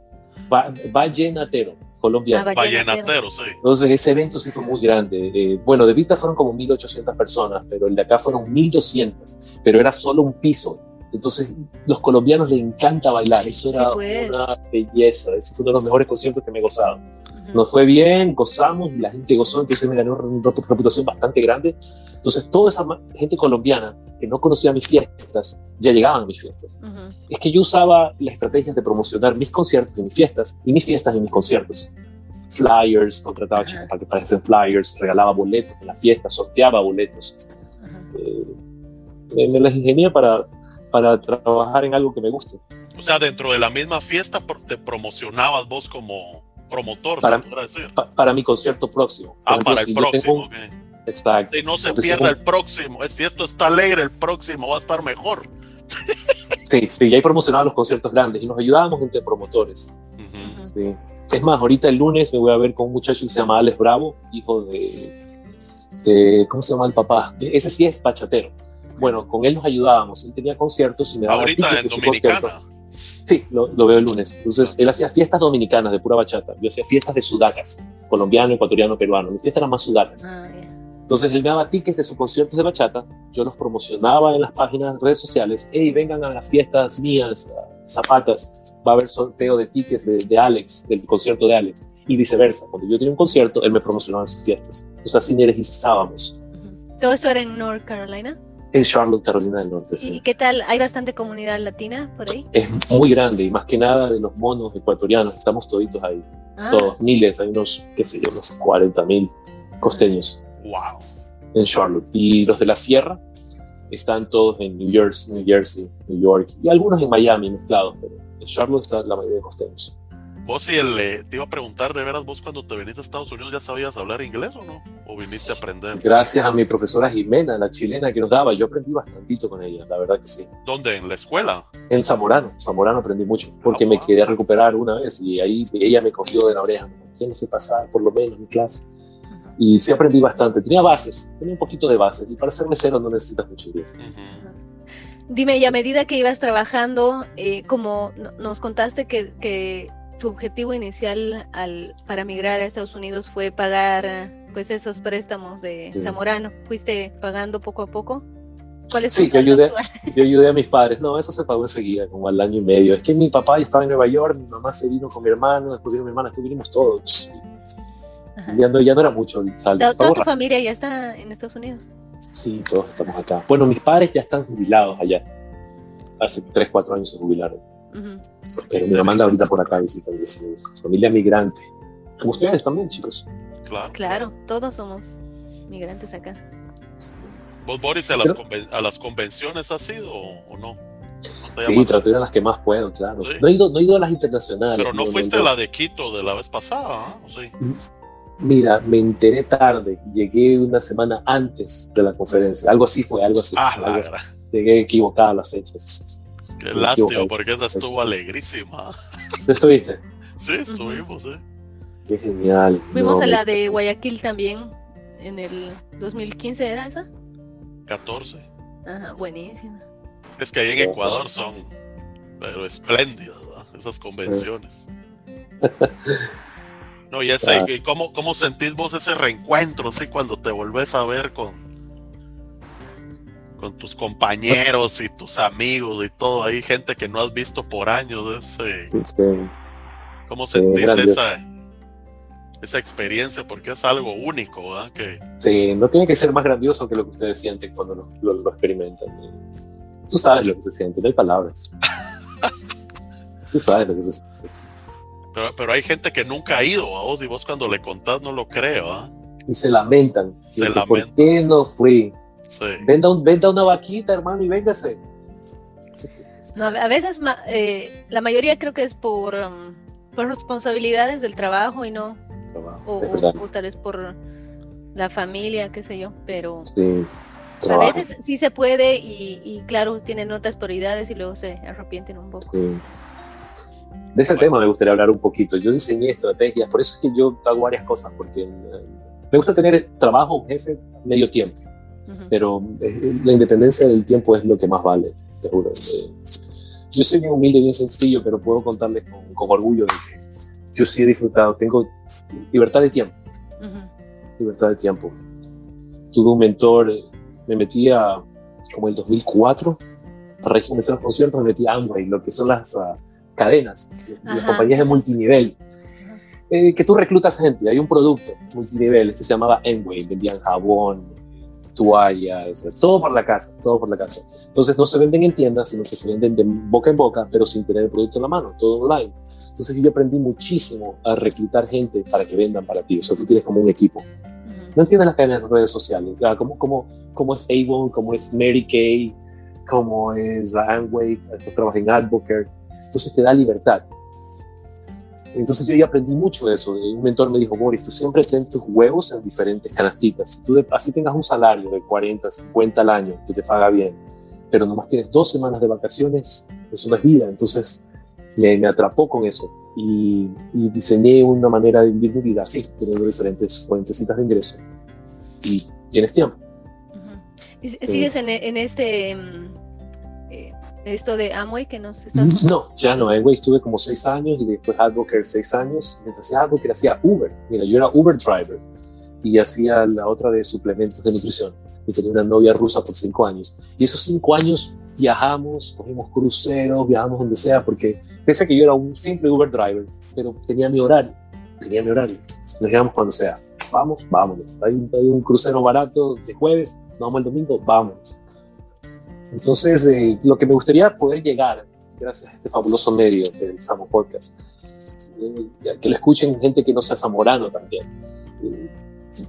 va, vallenatero colombiano. Ah, Vallenatero, sí. Entonces ese evento sí fue muy grande. Eh, bueno, de Vita fueron como 1.800 personas, pero el de acá fueron 1.200, pero era solo un piso. Entonces, los colombianos les encanta bailar. Eso era una belleza. Ese fue uno de los mejores conciertos que me he gozado. Nos fue bien, gozamos y la gente gozó, entonces me ganó una reputación bastante grande. Entonces, toda esa gente colombiana que no conocía mis fiestas ya llegaban a mis fiestas. Es que yo usaba las estrategias de promocionar mis conciertos en mis fiestas y mis fiestas en mis conciertos. Flyers, contrataba chicos para que aparecen flyers, regalaba boletos en la fiesta, sorteaba boletos. Eh, me, las ingenié para, para trabajar en algo que me guste. O sea, dentro de la misma fiesta te promocionabas vos como promotor, para, para mi concierto próximo. ah, para el próximo. Exacto. Y no se pierda el próximo. Si esto está alegre, el próximo va a estar mejor. Sí, sí, ya hay promocionado los conciertos grandes y nos ayudábamos entre promotores. sí. Es más, ahorita el lunes me voy a ver con un muchacho que se llama Alex Bravo, hijo de, ¿cómo se llama el papá? Ese sí es bachatero. Bueno, con él nos ayudábamos. Él tenía conciertos y me daba Ahorita en Dominicana. Sí, lo, veo el lunes. Entonces, él hacía fiestas dominicanas de pura bachata. Yo hacía fiestas de sudacas, colombiano, ecuatoriano, peruano. Mi fiesta era más sudacas. Ah, Entonces él me daba tickets de sus conciertos de bachata, yo los promocionaba en las páginas, redes sociales, hey, vengan a las fiestas mías, zapatas, va a haber sorteo de tickets de, de, Alex, del concierto de Alex, y viceversa. Cuando yo tenía un concierto, él me promocionaba en sus fiestas. O sea, sinergizábamos. ¿Todo esto era en North Carolina? En Charlotte, Carolina del Norte. Sí. ¿Y qué tal? ¿Hay bastante comunidad latina por ahí? Es muy grande y más que nada de los monos ecuatorianos, estamos toditos ahí. Ah. Todos, miles, hay unos, qué sé yo, unos 40 mil costeños. Wow. En Charlotte. Y los de la sierra están todos en New Jersey, New Jersey, New York y algunos en Miami mezclados, pero en Charlotte está la mayoría de costeños. Vos y el, eh, te iba a preguntar, de veras, vos cuando te viniste a Estados Unidos ya sabías hablar inglés o no? ¿O viniste a aprender? Gracias a mi profesora Jimena, la chilena que nos daba, yo aprendí bastantito con ella, la verdad que sí. ¿Dónde? ¿En la escuela? En Zamorano, Zamorano aprendí mucho, porque me quería recuperar una vez y ahí ella me cogió de la oreja, tienes que pasar por lo menos mi clase. Y sí aprendí bastante, tenía bases, tenía un poquito de bases, y para ser mesero no necesitas mucho inglés. Dime, y a medida que ibas trabajando, eh, como nos contaste que, que tu objetivo inicial al, para migrar a Estados Unidos fue pagar pues esos préstamos de Zamorano. ¿Fuiste pagando poco a poco? ¿Cuál es sí, yo ayudé, yo ayudé a mis padres. No, eso se pagó enseguida, como al año y medio. Es que mi papá estaba en Nueva York, mi mamá se vino con mi hermano, después vino mi hermana, después vinimos todos. Ya no, ya no era mucho el saldo. ¿Toda tu familia ya está en Estados Unidos? Sí, todos estamos acá. Bueno, mis padres ya están jubilados allá. Hace 3, 4 años se jubilaron. Pero me manda ahorita por acá visita familia migrante. Como ustedes también, chicos. Claro. Claro, todos somos migrantes acá. ¿Vos, Boris, a las, a las convenciones has ido o, no? sí, trato de ir a las que más puedo, claro. No, he ido, no he ido a las internacionales. Pero no, fuiste a la de Quito de la vez pasada, ¿eh? Mira, me enteré tarde, llegué una semana antes de la conferencia, algo así fue, algo así. Ah, algo así. Llegué equivocado a las fechas. Qué lástima, porque esa estuvo alegrísima. ¿Tú estuviste? Sí, estuvimos, ¿eh? Qué genial. Fuimos a la de Guayaquil también, en el 2015, ¿era esa? 14. Ajá, buenísima. Es que ahí en Ecuador son, pero espléndidas, Esas convenciones. No, y ese, ah. ¿cómo, ¿cómo sentís vos ese reencuentro, sí, cuando te volvés a ver con, con tus compañeros y tus amigos y todo ahí, gente que no has visto por años. Ese, ¿Cómo sentís esa, esa experiencia? Porque es algo único, ¿verdad? Que... Sí, no tiene que ser más grandioso que lo que ustedes sienten cuando lo, lo, experimentan. Tú sabes lo que se siente, no hay palabras. Tú sabes lo que se siente. Pero, pero hay gente que nunca ha ido a vos y vos cuando le contás no lo creo, ¿ah? Y se lamentan. Se lamentan. ¿Por qué no fui? Venda, un, venda una vaquita, hermano, y véngase. No, a veces eh, la mayoría creo que es por, um, por responsabilidades del trabajo y no. o, tal vez por la familia, qué sé yo, pero a veces sí se puede y, claro, tienen otras prioridades y luego se arrepienten un poco. De ese tema me gustaría hablar un poquito. Yo diseñé estrategias, por eso es que yo hago varias cosas, porque eh, me gusta tener trabajo, un jefe, medio tiempo pero eh, la independencia del tiempo es lo que más vale, te juro. Eh, yo soy bien humilde, bien sencillo, pero puedo contarles con, orgullo de que yo sí he disfrutado, tengo libertad de tiempo, libertad de tiempo. Tuve un mentor, eh, me metí a, como el 2004, para registrarme los conciertos, me metí a Amway, lo que son las uh, cadenas, las compañías de multinivel. que tú reclutas gente, hay un producto multinivel, este se llamaba Amway, vendían jabón, toallas, todo por la casa, todo por la casa. Entonces no se venden en tiendas, sino que se venden de boca en boca, pero sin tener el producto en la mano, todo online. Entonces yo aprendí muchísimo a reclutar gente para que vendan para ti. O sea, tú tienes como un equipo. No entiendes las cadenas de redes sociales, ya, como, como, como es Avon, como es Mary Kay, como es Amway, después trabajas en Advocate. Entonces te da libertad. Entonces yo ya aprendí mucho de eso. Un mentor me dijo, Boris, tú siempre ten tus huevos en diferentes canastitas. Si tú así tengas un salario de 40, 50 al año que te paga bien, pero nomás tienes dos semanas de vacaciones, eso no es vida. Entonces me, me atrapó con eso y, diseñé una manera de vivir mi vida así, teniendo diferentes fuentes de ingreso. Y tienes tiempo. ¿Sigues en, en, este mm, esto de Amway que nos No, ya no. Amway estuve como seis años y después Advocate seis años. Mientras hacía Advocate hacía Uber. Mira, yo era Uber driver. y hacía la otra de suplementos de nutrición. Y tenía una novia rusa por cinco años. Y esos cinco años viajamos, cogimos cruceros, viajamos donde sea, porque pese a que yo era un simple Uber driver, pero tenía mi horario, tenía mi horario. Nos llevamos cuando sea. Vamos, vámonos. Hay un, hay un crucero barato de jueves, nos vamos el domingo, vámonos. Entonces, eh, lo que me gustaría poder llegar, gracias a este fabuloso medio del Samo Podcast, eh, que lo escuchen gente que no sea zamorano también. Eh,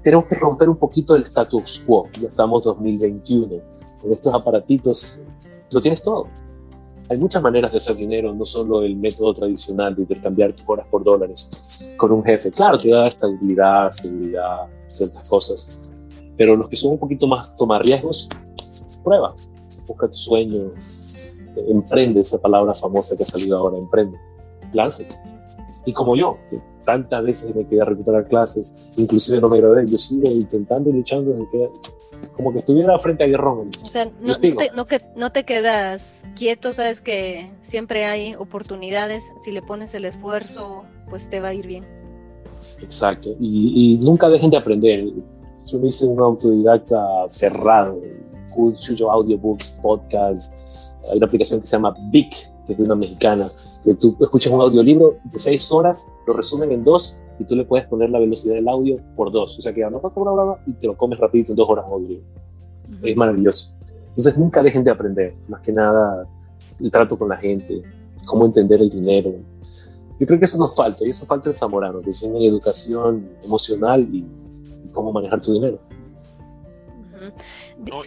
tenemos que romper un poquito el status quo. Ya estamos 2021. Con estos aparatitos lo tienes todo. Hay muchas maneras de hacer dinero, no solo el método tradicional de intercambiar tus horas por dólares con un jefe. Claro, te da estabilidad, seguridad, ciertas cosas. Pero los que son un poquito más tomar riesgos, prueba, busca tu sueño, emprende esa palabra famosa que ha salido ahora, emprende, lánzate. Y como yo, que tantas veces me quedé a recuperar clases, inclusive no me gradué, yo sigo intentando y luchando desde que como que estuviera frente a Guerrón. O sea, no, te, no, que, no te quedas quieto, sabes que siempre hay oportunidades, si le pones el esfuerzo, pues te va a ir bien. Exacto, y, nunca dejen de aprender. Yo me hice un autodidacta cerrado, escucho audiobooks, podcasts, hay una aplicación que se llama Big, que es de una mexicana, que tú escuchas un audiolibro de seis horas, lo resumen en dos y tú le puedes poner la velocidad del audio por dos. O sea que no y te lo comes rapidito en dos horas audio. Es maravilloso. Entonces nunca dejen de aprender, más que nada el trato con la gente, cómo entender el dinero. Yo creo que eso nos falta, y eso falta en Zamorano, que tienen educación emocional y, cómo manejar su dinero.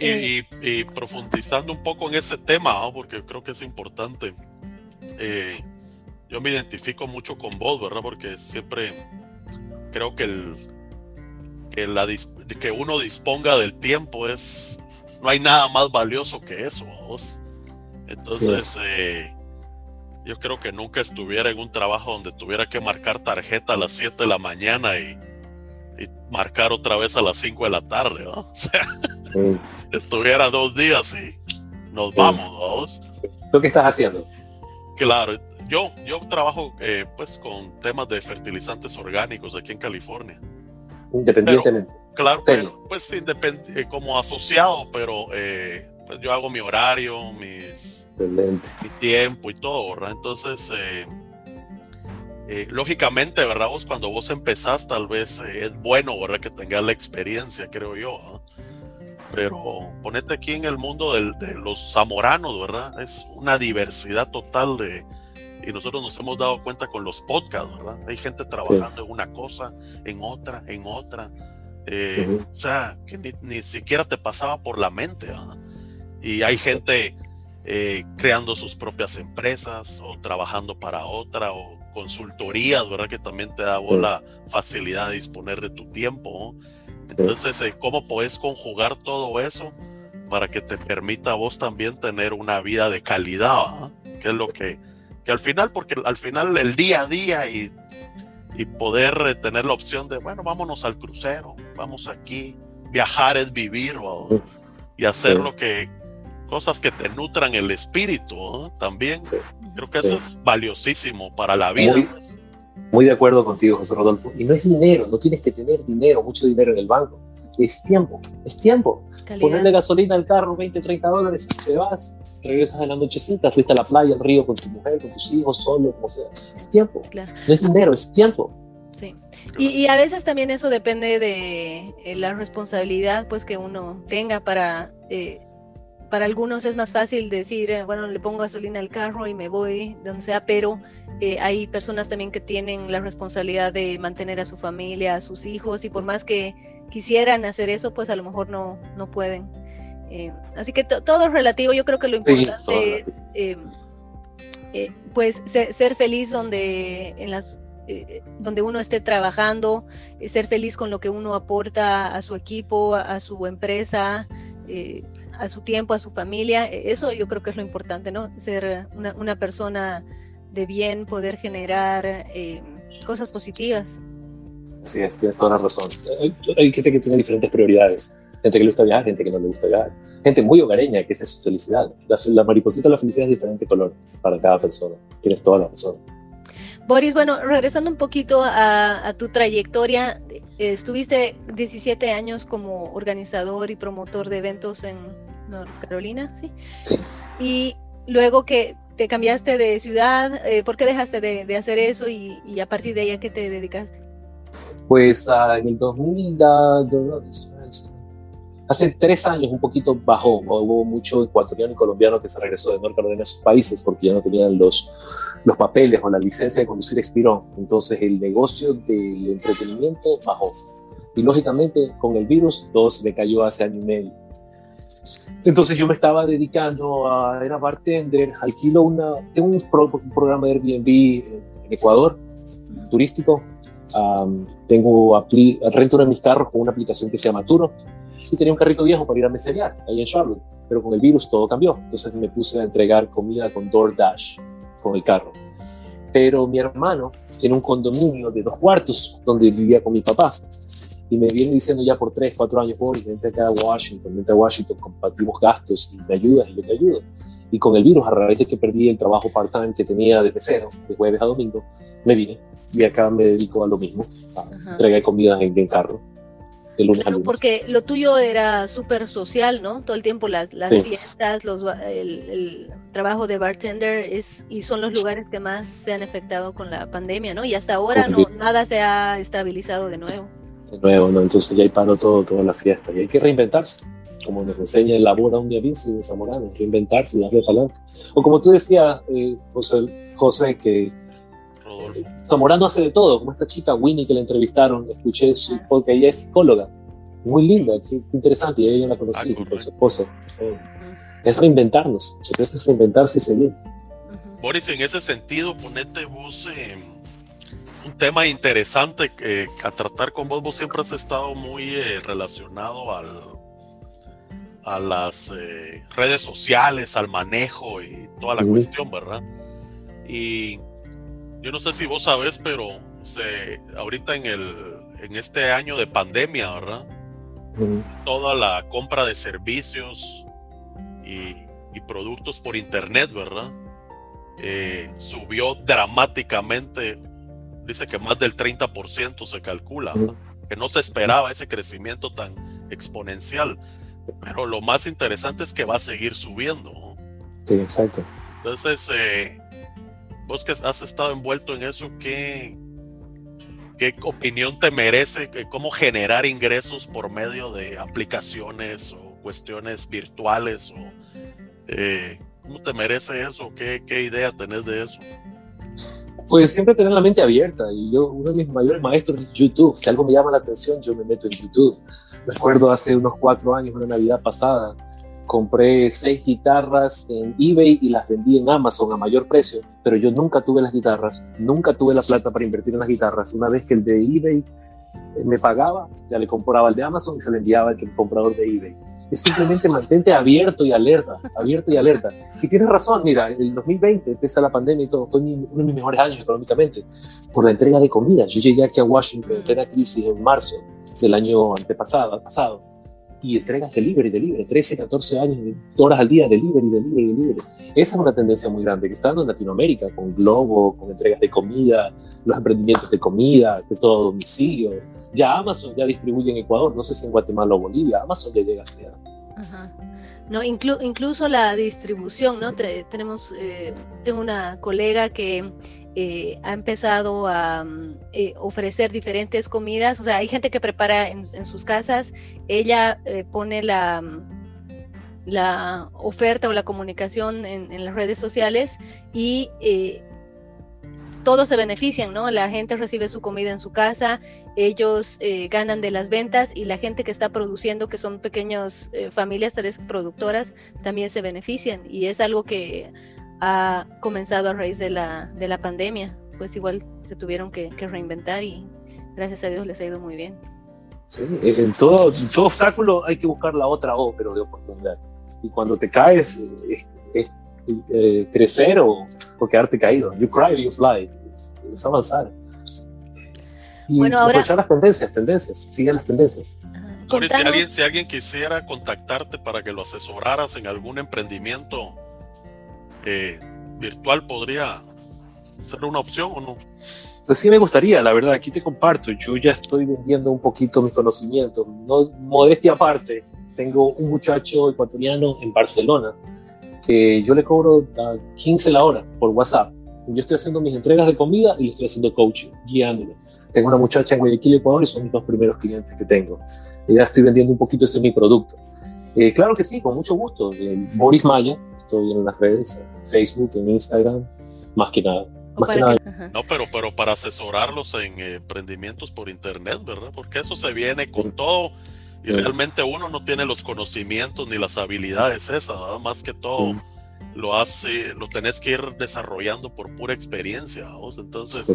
Y, profundizando un poco en ese tema, porque creo que es importante. Eh, yo me identifico mucho con vos, ¿verdad? Porque siempre creo que el que, la, que uno disponga del tiempo es no hay nada más valioso que eso vos. entonces eh, yo creo que nunca estuviera en un trabajo donde tuviera que marcar tarjeta a las 7 de la mañana y, marcar otra vez a las 5 de la tarde ¿no? o sea estuviera dos días y nos vamos vos. ¿Tú qué estás haciendo? Claro, yo, yo trabajo eh, pues con temas de fertilizantes orgánicos aquí en California. Independientemente. claro, pero, pues eh, como asociado, pero eh, pues yo hago mi horario, mis, mi tiempo y todo, ¿verdad? Entonces, lógicamente, ¿verdad? Vos cuando vos empezás, tal vez es bueno, ¿verdad? Que tengas la experiencia, creo yo. Pero ponete aquí en el mundo de los zamoranos, ¿verdad? Es una diversidad total de, y nosotros nos hemos dado cuenta con los podcasts, ¿verdad? Hay gente trabajando en una cosa, en otra, en otra. Eh, o sea, que ni, siquiera te pasaba por la mente, ¿verdad? Y hay gente eh, creando sus propias empresas o trabajando para otra o consultorías, ¿verdad? Que también te da la facilidad de disponer de tu tiempo. Entonces, eh, ¿cómo puedes conjugar todo eso para que te permita a vos también tener una vida de calidad? Que es lo que que al final, porque al final el día a día y, y poder eh, tener la opción de, bueno, vámonos al crucero, vamos aquí, viajar es vivir y hacer lo que, cosas que te nutran el espíritu también. Creo que eso es valiosísimo para la vida. Pues. Muy, de acuerdo contigo, José Rodolfo. Y no es dinero, no tienes que tener dinero, mucho dinero en el banco. Es tiempo, es tiempo. Ponerle gasolina al carro, 20, 30 dólares, te vas, regresas en la nochecita, fuiste a la playa, al río con tu mujer, con tus hijos, solo, como sea. Es tiempo. Claro. No es dinero, es tiempo. Sí. Y, a veces también eso depende de eh, la responsabilidad pues que uno tenga para... Eh, para algunos es más fácil decir, eh, bueno, le pongo gasolina al carro y me voy, donde sea, pero hay personas también que tienen la responsabilidad de mantener a su familia, a sus hijos, y por más que quisieran hacer eso, pues a lo mejor no, no pueden. Eh, así que todo es relativo, yo creo que lo importante es eh, eh, pues ser, feliz donde en las donde uno esté trabajando, ser feliz con lo que uno aporta a su equipo, a, su empresa, a su tiempo, a su familia. Eso yo creo que es lo importante, ¿no? Ser una, persona de bien, poder generar cosas positivas. Sí, tienes toda la razón. hay gente que tiene diferentes prioridades gente que le gusta viajar, gente que no le gusta viajar, gente muy hogareña, que esa es su felicidad. La, mariposita de la felicidad es diferente color para cada persona. Tienes toda la razón. Boris, bueno, regresando un poquito a, tu trayectoria, estuviste 17 años como organizador y promotor de eventos en North Carolina, ¿sí? Sí. Y luego que te cambiaste de ciudad, eh, ¿por qué dejaste de, hacer eso y, a partir de ahí a qué te dedicaste? Pues uh, en el 2000, hace tres años un poquito bajó, hubo mucho ecuatoriano y colombiano que se regresó de North Carolina a sus países porque ya no tenían los, los papeles o la licencia de conducir expiró. Entonces el negocio del entretenimiento bajó. Y lógicamente con el virus todo se me cayó hace año y medio. Entonces yo me estaba dedicando a, era bartender, alquilo una, tengo un, programa de Airbnb en Ecuador, turístico, tengo, rento uno de mis carros con una aplicación que se llama Turo, y tenía un carrito viejo para ir a meserear ahí en Charlotte, pero con el virus todo cambió, entonces me puse a entregar comida con DoorDash con el carro. Pero mi hermano tiene un condominio de dos cuartos donde vivía con mi papá y me viene diciendo ya por tres, cuatro años, voy, vente acá a Washington, vente a Washington, compartimos gastos y me ayudas y yo te ayudo. Y con el virus, a raíz de que perdí el trabajo part-time que tenía de cero, de jueves a domingo, me vine y acá me dedico a lo mismo, a entregar comida en, el carro. De lunes a lunes. Porque lo tuyo era súper social, ¿no? Todo el tiempo las, las fiestas, los, el, trabajo de bartender es, y son los lugares que más se han afectado con la pandemia, ¿no? Y hasta ahora no, nada se ha estabilizado de nuevo nuevo, ¿no? Entonces ya hay paró todo, toda la fiesta y hay que reinventarse, como nos enseña el labor a un día de Zamorano, reinventarse y darle para O como tú decías, eh, José, José, que Zamorano hace de todo, como esta chica Winnie que la entrevistaron, escuché su porque ella es psicóloga, muy linda, interesante, y ella la conocí con su esposo. Es reinventarnos, es reinventarse y seguir. Boris, en ese sentido, ponete vos un tema interesante que a tratar con vos. Vos siempre has estado muy eh, relacionado al, a las eh, redes sociales, al manejo y toda la cuestión, ¿verdad? Y yo no sé si vos sabés, pero se, ahorita en, el, en este año de pandemia, ¿verdad? Toda la compra de servicios y, y productos por internet, ¿verdad? Eh, subió dramáticamente dice que más del 30% se calcula, que no se esperaba ese crecimiento tan exponencial. Pero lo más interesante es que va a seguir subiendo. Sí, exacto. Entonces, eh, vos que has estado envuelto en eso, ¿qué, qué opinión te merece? ¿Cómo generar ingresos por medio de aplicaciones o cuestiones virtuales? O, eh, ¿Cómo te merece eso? ¿Qué, ¿Qué idea tenés de eso? Pues siempre tener la mente abierta y yo, uno de mis mayores maestros es YouTube. Si algo me llama la atención, yo me meto en YouTube. Me acuerdo hace unos cuatro años, una Navidad pasada, compré seis guitarras en eBay y las vendí en Amazon a mayor precio, pero yo nunca tuve las guitarras, nunca tuve la plata para invertir en las guitarras. Una vez que el de eBay me pagaba, ya le compraba el de Amazon y se le enviaba al comprador de eBay es simplemente mantente abierto y alerta, abierto y alerta. Y tienes razón, mira, el 2020 empieza la pandemia y todo, fue uno de mis mejores años económicamente por la entrega de comida. Yo llegué aquí a Washington en plena crisis en marzo del año antepasado, pasado, y entregas delivery, delivery, 13, 14 años, horas al día, delivery, delivery, delivery. Esa es una tendencia muy grande que está dando en Latinoamérica, con Globo, con entregas de comida, los emprendimientos de comida, de todo domicilio, ya Amazon ya distribuye en Ecuador, no sé si en Guatemala o Bolivia, Amazon ya llega hacia... Ajá. No, incluso la distribución, ¿no? tenemos, eh, tengo una colega que eh, ha empezado a mm, eh, ofrecer diferentes comidas, o sea, hay gente que prepara en, sus casas, ella pone la, mm, la oferta o la comunicación en, las redes sociales y todos se benefician, ¿no? La gente recibe su comida en su casa, ellos eh, ganan de las ventas y la gente que está produciendo, que son pequeñas eh, familias, tres productoras, también se benefician. Y es algo que ha comenzado a raíz de la, de la pandemia. Pues igual se tuvieron que, reinventar y gracias a Dios les ha ido muy bien. Sí, en todo, todo obstáculo hay que buscar la otra O, pero de oportunidad. Y cuando te caes, es eh, crecer o, quedarte caído. You cry, you fly. Es avanzar. Y bueno, aprovechar las tendencias, tendencias, siguen las tendencias. si, alguien, si alguien quisiera contactarte para que lo asesoraras en algún emprendimiento eh, virtual, ¿podría ser una opción o no? Pues sí me gustaría, la verdad, aquí te comparto, yo ya estoy vendiendo un poquito mis conocimientos, no modestia aparte, tengo un muchacho ecuatoriano en Barcelona que yo le cobro a 15 la hora por WhatsApp. Yo estoy haciendo mis entregas de comida y le estoy haciendo coaching, guiándolo. Tengo una muchacha en Guayaquil, Ecuador, y son mis dos primeros clientes que tengo. Y ya estoy vendiendo un poquito ese mi producto. Eh, claro que sí, con mucho gusto. Eh, Boris Maya, estoy en las redes, Facebook, en Instagram, más que nada. No, pero, pero para asesorarlos en emprendimientos por internet, ¿verdad? Porque eso se viene con todo y realmente uno no tiene los conocimientos ni las habilidades esas, más que todo lo hace, lo tenés que ir desarrollando por pura experiencia, ¿vos? Entonces,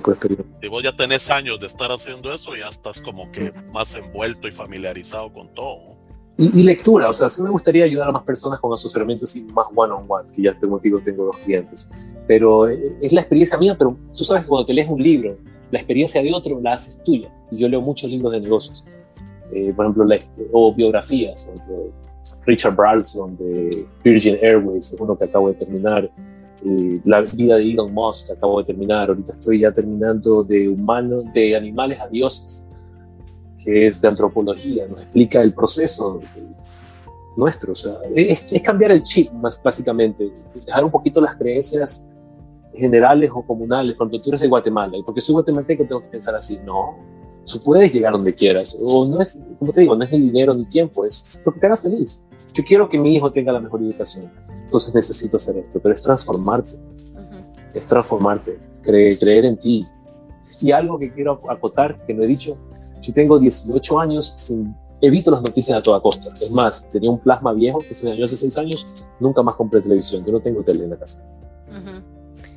si vos ya tenés años de estar haciendo eso, ya estás como que más envuelto y familiarizado con todo. Y, lectura, o sea, sí me gustaría ayudar a más personas con asesoramientos y más one-on-one, que ya tengo, digo, tengo dos clientes. Pero eh, es la experiencia mía, pero tú sabes que cuando te lees un libro, la experiencia de otro la haces tuya. Y yo leo muchos libros de negocios, eh, por ejemplo, o biografías, por ejemplo, Richard Branson de Virgin Airways, es uno que acabo de terminar. Eh, la vida de Elon Musk que acabo de terminar. Ahorita estoy ya terminando de humanos, de animales a dioses que es de antropología, nos explica el proceso nuestro. O sea, es, es, cambiar el chip, más básicamente, dejar un poquito las creencias generales o comunales, cuando tú eres de Guatemala, y porque soy guatemalteco tengo que pensar así, no, tú puedes llegar donde quieras, o no es, como te digo, no es ni dinero ni tiempo, es lo que te haga feliz. Yo quiero que mi hijo tenga la mejor educación, entonces necesito hacer esto, pero es transformarte, es transformarte, creer en ti, y algo que quiero acotar, que no he dicho, yo tengo 18 años, evito las noticias a toda costa. Es más, tenía un plasma viejo que se me dañó hace 6 años, nunca más compré televisión, yo no tengo tele en la casa.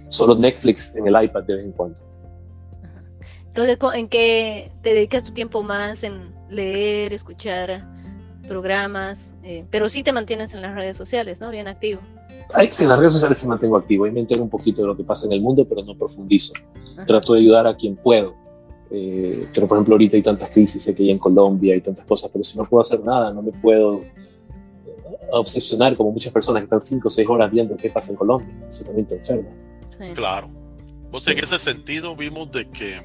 Solo Netflix en el iPad de vez en cuando. Entonces, ¿en qué te dedicas tu tiempo más? ¿En leer, escuchar programas? Eh, pero sí te mantienes en las redes sociales, ¿no? Bien activo en las redes sociales sí mantengo activo, y me entero un poquito de lo que pasa en el mundo, pero no profundizo. Trato de ayudar a quien puedo. Eh, pero por ejemplo ahorita hay tantas crisis, sé que hay en Colombia, hay tantas cosas, pero si no puedo hacer nada, no me puedo eh, obsesionar como muchas personas que están 5 o 6 horas viendo qué pasa en Colombia. Eso también te enferma. Claro. Pues en ese sentido vimos de que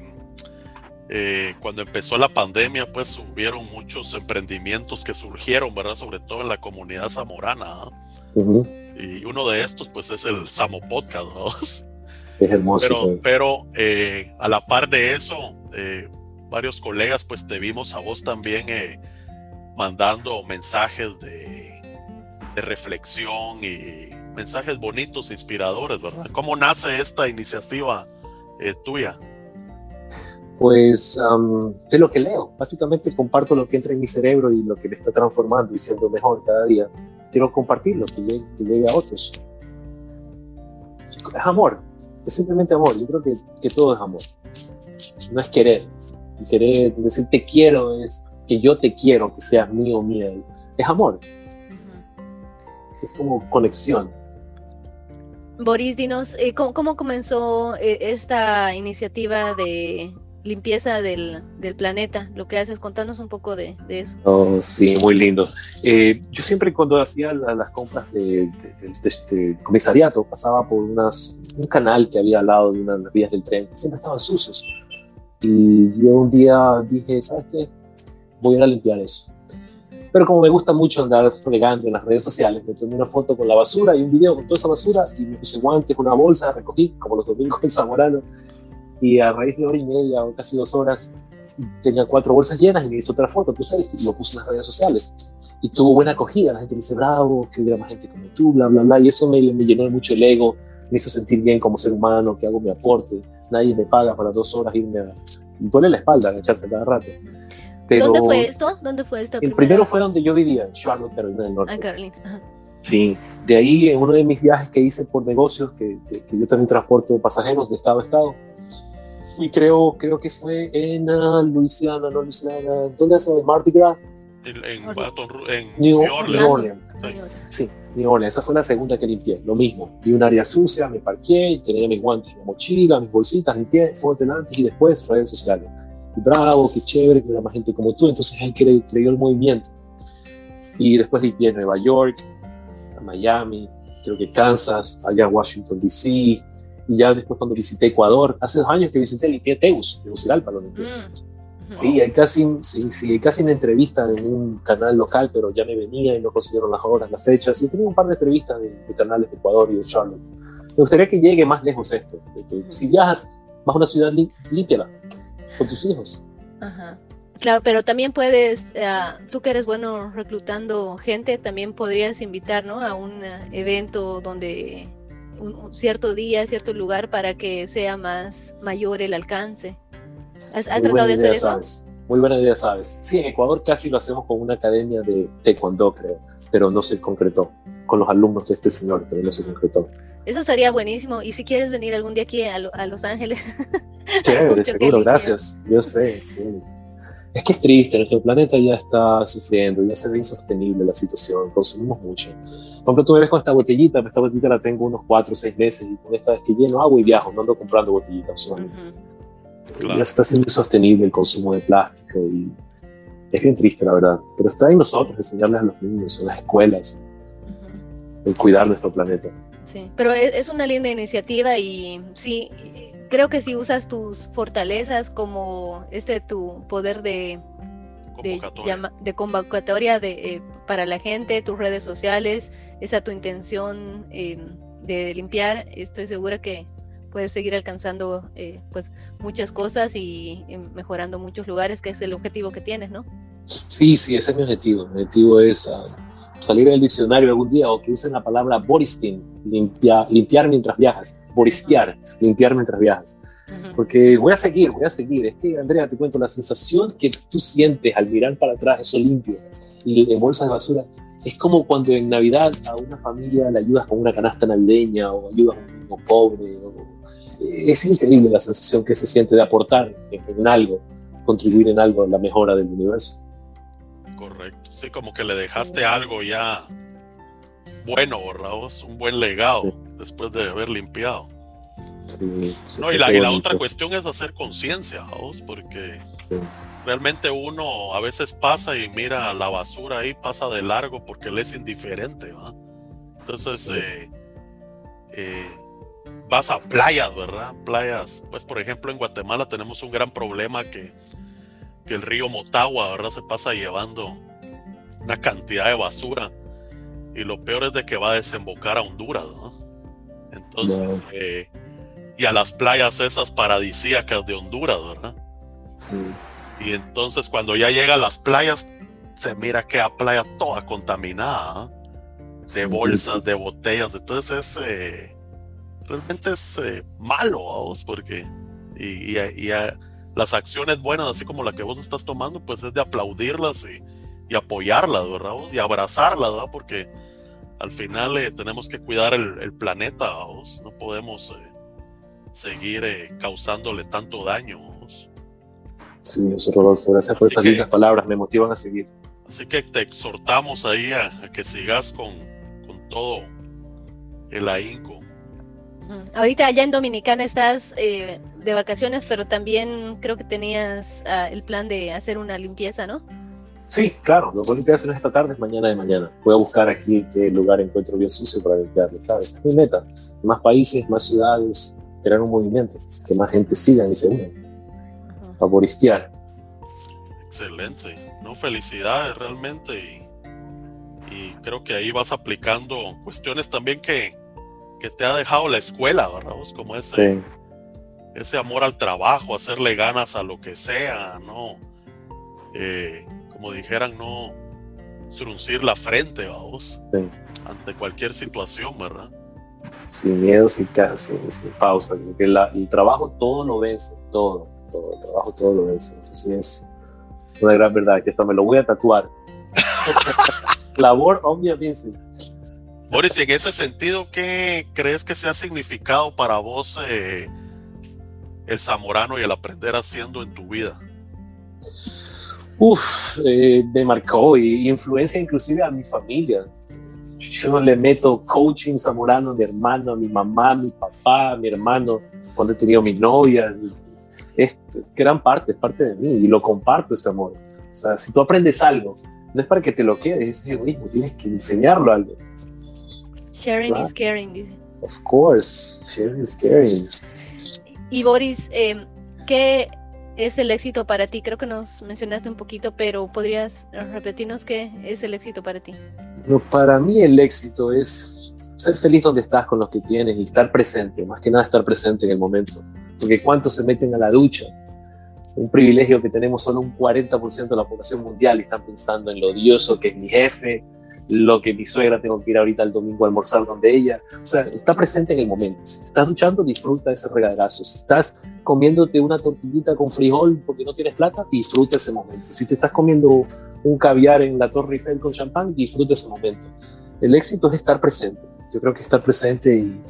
eh, cuando empezó la pandemia, pues hubieron muchos emprendimientos que surgieron, ¿verdad? Sobre todo en la comunidad zamorana. Y uno de estos, pues, es el Samo Podcast, ¿no? Es hermoso. Pero, pero eh, a la par de eso, eh, varios colegas, pues, te vimos a vos también eh, mandando mensajes de, de, reflexión y mensajes bonitos, inspiradores, ¿verdad? ¿Cómo nace esta iniciativa tuya? Pues um, es lo que leo. Básicamente comparto lo que entra en mi cerebro y lo que me está transformando y siendo mejor cada día quiero compartirlo, que llegue, a otros. Es amor, es simplemente amor. Yo creo que, que todo es amor. No es querer. querer decir te quiero es que yo te quiero, que seas mío o mía. Es amor. Es como conexión. Boris, dinos, eh, ¿cómo, ¿cómo, comenzó eh, esta iniciativa de limpieza del, del, planeta, lo que haces, contanos un poco de, de eso. Oh, sí, muy lindo. Eh, yo siempre cuando hacía las compras de, este comisariato pasaba por unas, un canal que había al lado de unas vías del tren, siempre estaban sucios. Y yo un día dije, ¿sabes qué? Voy a ir a limpiar eso. Pero como me gusta mucho andar fregando en las redes sociales, me tomé una foto con la basura y un video con toda esa basura y me puse guantes, una bolsa, recogí, como los domingos en Zamorano, y a raíz de hora y media o casi dos horas tenía cuatro bolsas llenas y me hizo otra foto, tú sabes, y lo puse en las redes sociales. Y tuvo buena acogida, la gente me dice, bravo, que hubiera más gente como tú, bla, bla, bla. Y eso me, me llenó mucho el ego, me hizo sentir bien como ser humano, que hago mi aporte. Nadie me paga para dos horas irme a... Me duele la espalda echarse cada rato. Pero ¿Dónde fue esto? ¿Dónde fue esto? El primero fue donde yo vivía, en Charlotte, Carolina del Norte. Ah, Carolina. Sí, de ahí en uno de mis viajes que hice por negocios, que, que yo también transporto pasajeros de estado a estado, y creo, creo que fue en uh, Luisiana, no Luisiana, ¿dónde es el Mardi Gras? En, en, en New, Orleans. Sí. New Orleans. Esa fue la segunda que limpié. Lo mismo. Vi un área sucia, me parqué, tenía mis guantes, mi mochila, mis bolsitas, limpié, fotos antes y después redes sociales. Y bravo, qué chévere, que hubiera más gente como tú. Entonces ahí creyó el movimiento. Y después limpié Nueva York, Miami, creo que Kansas, allá Washington, D.C., Y ya después cuando visité Ecuador, hace dos años que visité, limpié Teus, Tegucigalpa lo limpié. Mm. Sí, hay casi, sí, sí, hay casi una entrevista en un canal local, pero ya me venía y no consiguieron las horas, las fechas. Y tenía un par de entrevistas de, de canales de Ecuador y de Charlotte. Me gustaría que llegue más lejos esto. de que si viajas, vas a una ciudad, lim- límpiala con tus hijos. Ajá. Claro, pero también puedes, eh, tú que eres bueno reclutando gente, también podrías invitar, ¿no? A un eh, evento donde un, un cierto día, cierto lugar para que sea más mayor el alcance. ¿Has, has tratado de hacer eso? ¿sabes? Muy buena idea, ¿sabes? Sí, en Ecuador casi lo hacemos con una academia de taekwondo, creo, pero no se concretó. Con los alumnos de este señor, pero no se concretó. Eso sería buenísimo. Y si quieres venir algún día aquí a, a Los Ángeles, Chévere, seguro, gracias. Yo sé, sí. Es que es triste, nuestro planeta ya está sufriendo, ya se ve insostenible la situación, consumimos mucho. Por ejemplo, tú me ves con esta botellita, esta botellita la tengo unos 4 o 6 meses y con esta vez que lleno agua y viajo, no ando comprando botellitas. usualmente. Ujú. Claro. Ya se está haciendo insostenible el consumo de plástico y es bien triste, la verdad. Pero está en nosotros enseñarles a los niños, en las escuelas, Ujú. el cuidar nuestro planeta. Sí, pero es, es una linda iniciativa y sí, creo que si usas tus fortalezas como este tu poder de, de, Convocatoria. de convocatoria de, eh, para la gente, tus redes sociales, esa tu intención eh, de limpiar, estoy segura que puedes seguir alcanzando eh, pues muchas cosas y eh, mejorando muchos lugares, que es el objetivo que tienes, ¿no? Sí, sí, ese es mi objetivo. Mi objetivo es ah, salir del diccionario algún día o que usen la palabra boristin, limpia, limpiar mientras viajas, boristear, limpiar mientras viajas. Porque voy a seguir, voy a seguir. Es que, Andrea, te cuento, la sensación que tú sientes al mirar para atrás eso limpio y bolsas de basura, es como cuando en Navidad a una familia le ayudas con una canasta navideña o ayudas a un niño pobre. o- eh, es increíble la sensación que se siente de aportar en, en algo, contribuir en algo a la mejora del universo. Correcto. Sí, como que le dejaste algo ya bueno, ¿verdad? vos? Un buen legado Sí. después de haber limpiado. Sí, No, y la, y otra cuestión es hacer conciencia, porque Sí. realmente uno a veces pasa y mira la basura ahí, pasa de largo porque le es indiferente, ¿va? Entonces, eh, eh, vas a playas, ¿verdad? Playas, pues por ejemplo en Guatemala tenemos un gran problema que, que el río Motagua, ¿verdad? Se pasa llevando una cantidad de basura y lo peor es de que va a desembocar a Honduras, ¿no? Entonces, eh, y a las playas esas paradisíacas de Honduras, ¿verdad? Sí. Y entonces cuando ya llega a las playas, se mira que la playa toda contaminada, ¿ah? de bolsas, de botellas, entonces es, eh, realmente es eh, malo, vamos, porque y, y- y, eh, las acciones buenas, así como la que vos estás tomando, pues es de aplaudirlas y, y apoyarlas, ¿verdad? vos? Y abrazarlas, ¿verdad? Porque al final eh, tenemos que cuidar el, el planeta, vamos, no podemos eh, seguir eh, causándole tanto daño. vamos. Sí, eso, Rodolfo, gracias por Así esas que- lindas palabras, me motivan a seguir. Así que te exhortamos ahí a, a que sigas con, con todo el ahínco. Ahorita allá en Dominicana estás eh, de vacaciones, pero también creo que tenías ah, el plan de hacer una limpieza, ¿no? Sí, claro, lo que voy a hacer esta tarde es mañana de mañana. Voy a buscar aquí qué lugar encuentro bien sucio para limpiarlo. Claro, esa es mi meta. Más países, más ciudades, crear un movimiento, que más gente siga y se a boristear. Excelente. No, felicidades realmente. Y, y creo que ahí vas aplicando cuestiones también que, que te ha dejado la escuela, ¿verdad? vos? Como ese, Sí, ese amor al trabajo, hacerle ganas a lo que sea, ¿no? Eh, como dijeran, no fruncir la frente, vamos, Sí. ante cualquier situación, ¿verdad? sin miedo, sin, sin, sin pausa. Porque la- el trabajo todo lo vence, todo, todo. El trabajo todo lo vence. Eso sí es una gran verdad, que hasta me lo voy a tatuar. Labor vincit. Boris, y en ese sentido, ¿qué crees que sea significado para vos eh, el zamorano y el aprender haciendo en tu vida? Uf, eh, me marcó y influencia inclusive a mi familia. Yo le meto coaching zamorano a mi hermano, a mi mamá, a mi papá, a mi hermano, cuando he tenido mis novias. Es gran parte, es parte de mí y lo comparto ese amor. O sea, si tú aprendes algo, no es para que te lo quedes, es egoísmo, tienes que enseñarlo a algo. Sharing Claro. is caring, dice. Of course, sharing is caring. Y Boris, eh, ¿qué es el éxito para ti? Creo que nos mencionaste un poquito, pero ¿podrías repetirnos qué es el éxito para ti? No, para mí el éxito es ser feliz donde estás con los que tienes y estar presente, más que nada estar presente en el momento. Porque cuántos se meten a la ducha un privilegio que tenemos solo un 40% de la población mundial y están pensando en lo odioso que es mi jefe, lo que mi suegra tengo que ir ahorita el domingo a almorzar donde ella. O sea, está presente en el momento. Si estás duchando, disfruta ese regaderazo. Si estás comiéndote una tortillita con frijol porque no tienes plata, disfruta ese momento. Si te estás comiendo un caviar en la Torre Eiffel con champán, disfruta ese momento. El éxito es estar presente. Yo creo que estar presente y,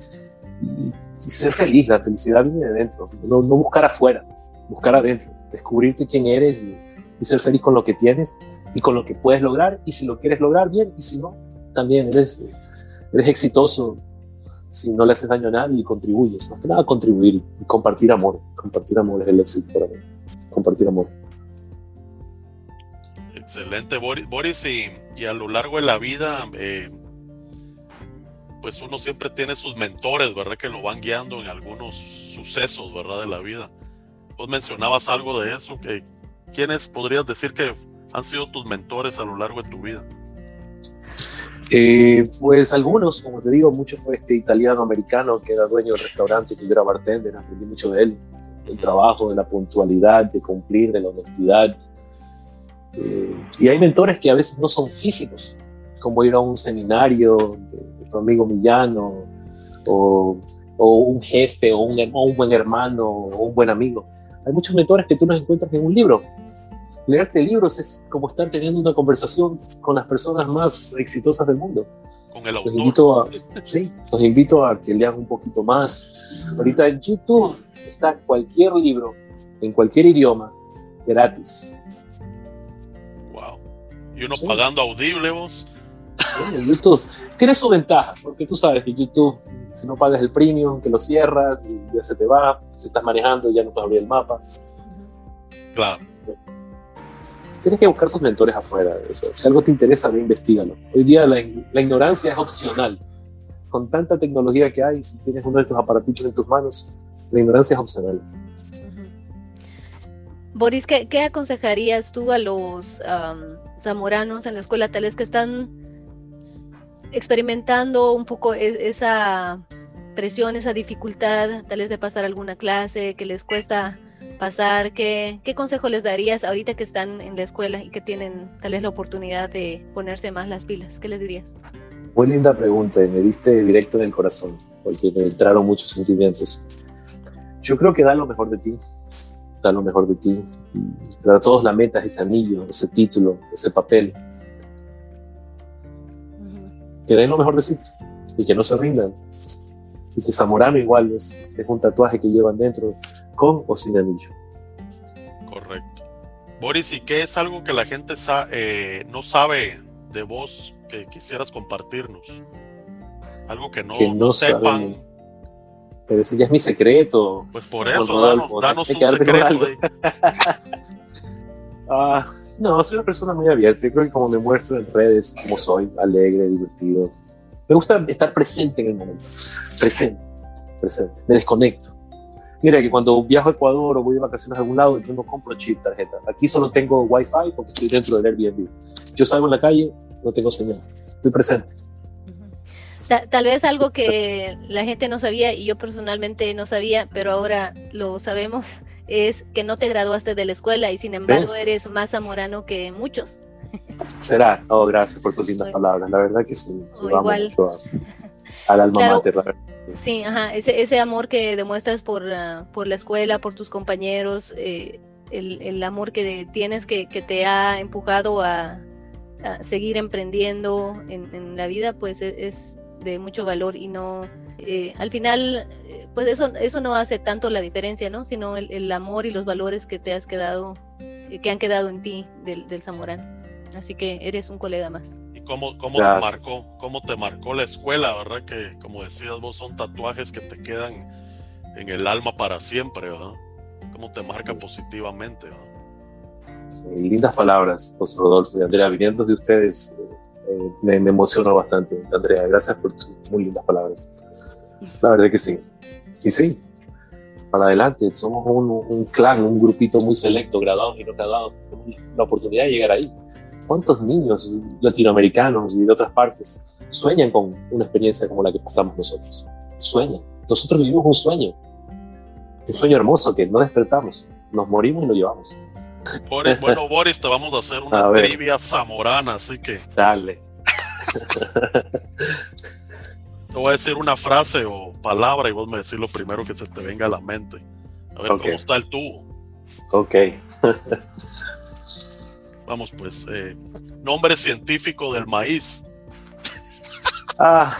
ser feliz. La felicidad viene de dentro, no, no buscar afuera, buscar adentro descubrirte quién eres y, ser feliz con lo que tienes y con lo que puedes lograr. Y si lo quieres lograr, bien. Y si no, también eres, eres exitoso si no le haces daño a nadie y contribuyes. Más que nada, contribuir y compartir amor. Compartir amor es el éxito para mí. Compartir amor. Excelente, Boris. y, a lo largo de la vida, eh, pues uno siempre tiene sus mentores, ¿verdad? Que lo van guiando en algunos sucesos, ¿verdad? De la vida. Vos mencionabas algo de eso, que ¿quiénes podrías decir que han sido tus mentores a lo largo de tu vida? Eh, pues algunos, como te digo, mucho fue este italiano americano que era dueño del restaurante, que yo era bartender, aprendí mucho de él, del trabajo, de la puntualidad, de cumplir, de la honestidad. Eh, y hay mentores que a veces no son físicos, como ir a un seminario de, tu amigo Millano, o, o, un jefe, o un, o un buen hermano, o un buen amigo hay muchos mentores que tú nos encuentras en un libro. Leerte libros es como estar teniendo una conversación con las personas más exitosas del mundo. Con el autor. Los invito a, sí, los invito a que lean un poquito más. Ahorita en YouTube está cualquier libro, en cualquier idioma, gratis. Wow. Y uno pagando audible vos. YouTube tiene su ventaja, porque tú sabes que YouTube si no pagas el premium, que lo cierras y ya se te va. Si estás manejando, ya no puedes abrir el mapa. Claro. Tienes que buscar tus mentores afuera. Si algo te interesa, ve, investigalo. Hoy día la, ignorancia es opcional. Con tanta tecnología que hay, si tienes uno de estos aparatitos en tus manos, la ignorancia es opcional. Boris, ¿qué, aconsejarías tú a los zamoranos en la escuela, tal vez que están experimentando un poco e-, esa presión, esa dificultad, tal vez de pasar alguna clase que les cuesta pasar, ¿qué, ¿qué consejo les darías ahorita que están en la escuela y que tienen tal vez la oportunidad de ponerse más las pilas? ¿Qué les dirías? Muy linda pregunta y me diste directo en el corazón, porque me entraron muchos sentimientos. Yo creo que da lo mejor de ti, da lo mejor de ti. Para todos la meta es ese anillo, ese título, ese papel que den lo mejor de sí y que no se rindan. Y que Zamorano igual es, un tatuaje que llevan dentro, con o sin anillo. Correcto. Boris, ¿y qué es algo que la gente eh, no sabe de vos que quisieras compartirnos? Algo que no, no, sepan. Pero ese ya es mi secreto. Pues por eso, danos, un secreto. ah, no, soy una persona muy abierta. Yo creo que como me muestro en redes, como soy, alegre, divertido. Me gusta estar presente en el momento. Presente, presente. Me desconecto. Mira que cuando viajo a Ecuador o voy de vacaciones a algún lado, yo no compro chip tarjeta. Aquí solo tengo wifi porque estoy dentro del Airbnb. Yo salgo en la calle, no tengo señal. Estoy presente. Tal vez algo que la gente no sabía y yo personalmente no sabía, pero ahora lo sabemos, es que no te graduaste de la escuela y sin embargo eres más zamorano que muchos. Será. Oh, gracias por tus lindas palabras. La verdad que sí. igual. al alma mater, Sí, ajá. Ese, ese amor que demuestras por, ah, por la escuela, por tus compañeros, eh, el, el, amor que tienes que, que te ha empujado a, a seguir emprendiendo en, en, la vida, pues e, es, de mucho valor y no, eh, al final pues eso, eso no hace tanto la diferencia, ¿no? Sino el, amor y los valores que te has quedado, eh, que han quedado en ti del, del Zamorano. Así que eres un colega más. ¿Y cómo, cómo te marcó, cómo te marcó la escuela, verdad? Que como decías vos, son tatuajes que te quedan en el alma para siempre, ¿verdad? ¿Cómo te marca positivamente, lindas palabras, José Rodolfo y Andrea, viniendo de ustedes, eh, me, me emocionó bastante, Andrea. Gracias por tus muy lindas palabras. La verdad que sí. Y sí, para adelante, somos un, un clan, un grupito muy selecto, graduados y no graduados, tenemos la oportunidad de llegar ahí. ¿Cuántos niños latinoamericanos y de otras partes sueñan con una experiencia como la que pasamos nosotros? Sueñan. Nosotros vivimos un sueño, un sueño hermoso que no despertamos, nos morimos y lo llevamos. Boris, bueno, Boris, te vamos a hacer una trivia zamorana, así que. Dale. Te voy a decir una frase o palabra y vos me decís lo primero que se te venga a la mente. A ver cómo está el tubo. Ok. Vamos pues. Eh, nombre científico del maíz. Ah,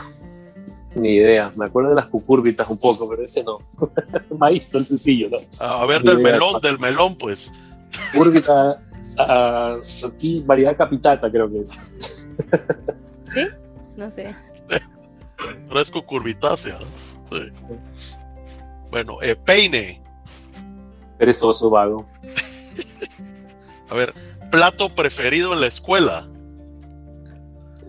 ni idea. Me acuerdo de las cucúrbitas un poco, pero ese no. maíz, tan sencillo, ¿no? A ver, del melón, del melón, pues. Cúrbita, uh, variedad capitata, creo que es. ¿Sí? No sé. Pero es cucurbitácea. Bueno, eh, peine. Perezoso, vago. A ver, plato preferido en la escuela.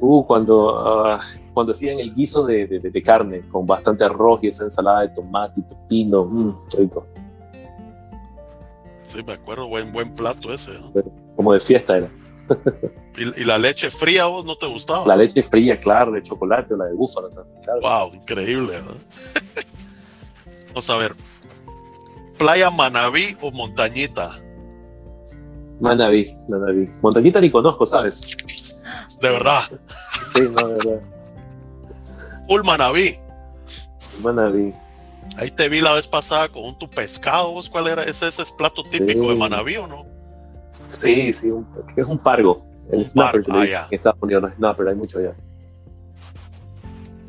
Uh, cuando, uh, cuando hacían el guiso de, de, carne con bastante arroz y esa ensalada de tomate y pepino, mmm, rico. Sí, me acuerdo, buen, buen plato ese. como de fiesta era. ¿Y, la leche fría vos no te gustaba? La leche fría, claro, de chocolate o la de búfalo Wow, increíble. Vamos a ver. ¿Playa Manabí o Montañita? Manabí, Manabí. Montañita ni conozco, ¿sabes? De verdad. Sí, no, de verdad. Full Manabí. Manabí. Ahí te vi la vez pasada con tu pescado. ¿Cuál era? ¿Ese, ese es plato típico de Manabí o no? Sí, sí, es un pargo. El snapper que ah, en Estados Unidos, snapper, hay mucho allá.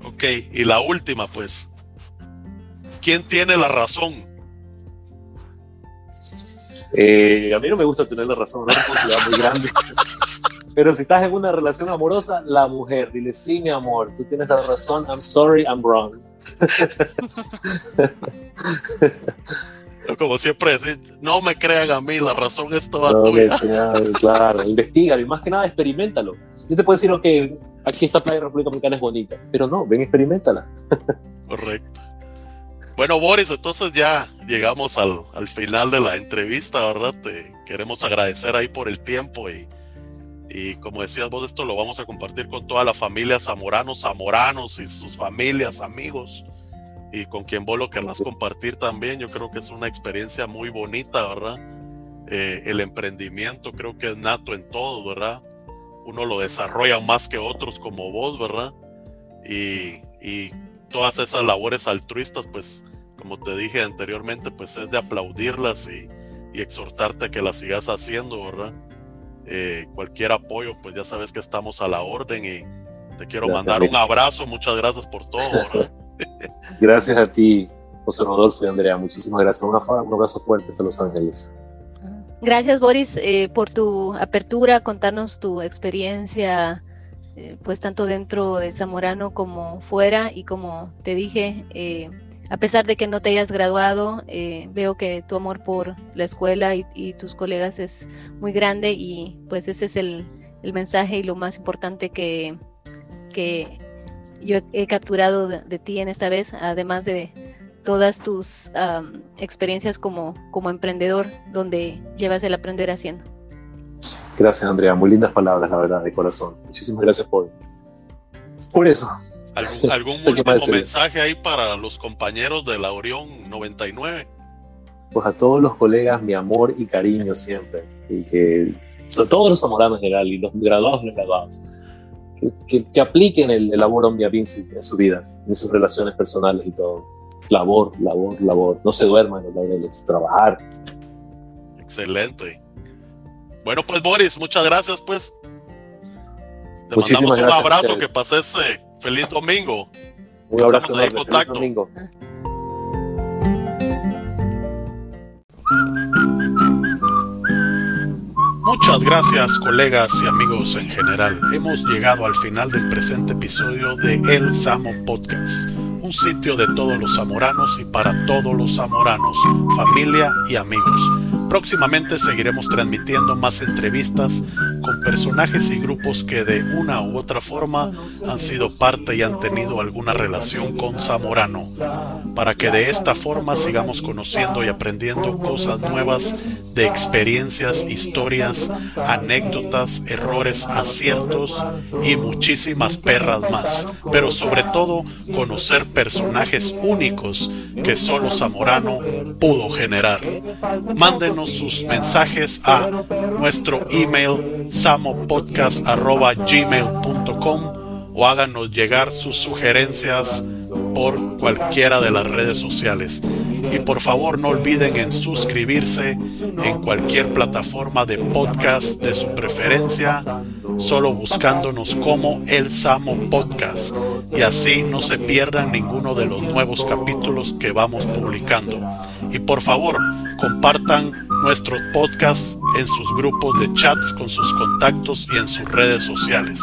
Ok, y la última, pues. ¿Quién tiene la razón? Eh, a mí no me gusta tener la razón, una responsabilidad muy grande. Pero si estás en una relación amorosa, la mujer, dile, sí, mi amor, tú tienes la razón, I'm sorry, I'm wrong. Como siempre no me crean a mí, la razón es toda tuya. claro, investigalo y más que nada experimentalo. Yo te puedo decir, ok, aquí esta playa de República Dominicana es bonita, pero no, ven, experimentala. Correcto. Bueno, Boris, entonces ya llegamos al, al, final de la entrevista, ¿verdad? Te queremos agradecer ahí por el tiempo y, y como decías vos, esto lo vamos a compartir con toda la familia zamoranos, zamoranos y sus familias, amigos y con quien vos lo querrás compartir también. Yo creo que es una experiencia muy bonita, ¿verdad? Eh, el emprendimiento creo que es nato en todo, ¿verdad? Uno lo desarrolla más que otros como vos, ¿verdad? Y, y todas esas labores altruistas, pues, como te dije anteriormente, pues es de aplaudirlas y, y exhortarte a que las sigas haciendo, ¿verdad? Eh, cualquier apoyo, pues ya sabes que estamos a la orden y te quiero mandar un abrazo, muchas gracias por todo, ¿verdad? Gracias a ti, José Rodolfo y Andrea. Muchísimas gracias. un abrazo fuerte hasta Los Ángeles. Gracias, Boris, eh, por tu apertura, contarnos tu experiencia, eh, pues tanto dentro de Zamorano como fuera. Y como te dije, eh, a pesar de que no te hayas graduado, veo que tu amor por la escuela y, tus colegas es muy grande y pues ese es el, mensaje y lo más importante que yo he, capturado de, ti en esta vez, además de todas tus experiencias como, como emprendedor, donde llevas el aprender haciendo. Gracias, Andrea. Muy lindas palabras, la verdad, de corazón. Muchísimas gracias por, por eso. ¿Algún, último mensaje ahí para los compañeros de la Orión 99? Pues a todos los colegas, mi amor y cariño siempre. Y que todos los amoranos en general, y los graduados y los graduados que, apliquen el, labor Omnia Vincit en su vida, en sus relaciones personales y todo. Labor, labor, labor. No se duerman los laureles, trabajar. Excelente. Bueno, pues Boris, muchas gracias, pues. Te mandamos un abrazo, que pases eh, feliz domingo. Un abrazo, enorme, feliz domingo. Muchas gracias colegas y amigos en general. Hemos llegado al final del presente episodio de El Samo Podcast, un sitio de todos los zamoranos y para todos los zamoranos, familia y amigos. Próximamente seguiremos transmitiendo más entrevistas personajes y grupos que de una u otra forma han sido parte y han tenido alguna relación con Zamorano, para que de esta forma sigamos conociendo y aprendiendo cosas nuevas de experiencias, historias, anécdotas, errores, aciertos y muchísimas perras más, pero sobre todo conocer personajes únicos que solo Zamorano pudo generar. Mándenos sus mensajes a nuestro email samopodcast.gmail.com o háganos llegar sus sugerencias por cualquiera de las redes sociales. Y por favor no olviden en suscribirse en cualquier plataforma de podcast de su preferencia, solo buscándonos como El Samo Podcast. Y así no se pierdan ninguno de los nuevos capítulos que vamos publicando. Y por favor, compartan nuestros podcasts en sus grupos de chats con sus contactos y en sus redes sociales.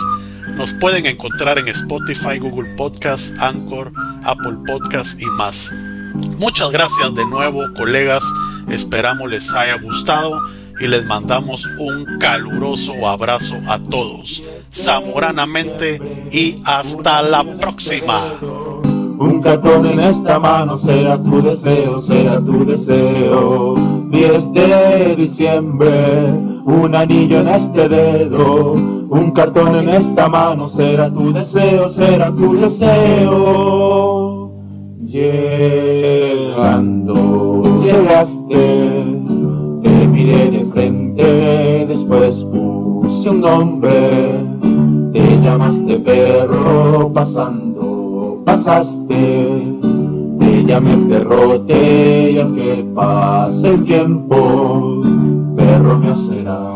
Nos pueden encontrar en Spotify, Google Podcasts, Anchor, Apple Podcasts y más. Muchas gracias de nuevo, colegas. Esperamos les haya gustado y les mandamos un caluroso abrazo a todos. Zamoranamente y hasta la próxima. Un cartón en esta mano será tu deseo, será tu deseo. 10 de diciembre, un anillo en este dedo, un cartón en esta mano será tu deseo, será tu deseo. Llegando, llegaste, te miré de frente, después puse un nombre, te llamaste perro pasando, pasaste llamé perrote y que pase el tiempo, Romeo será.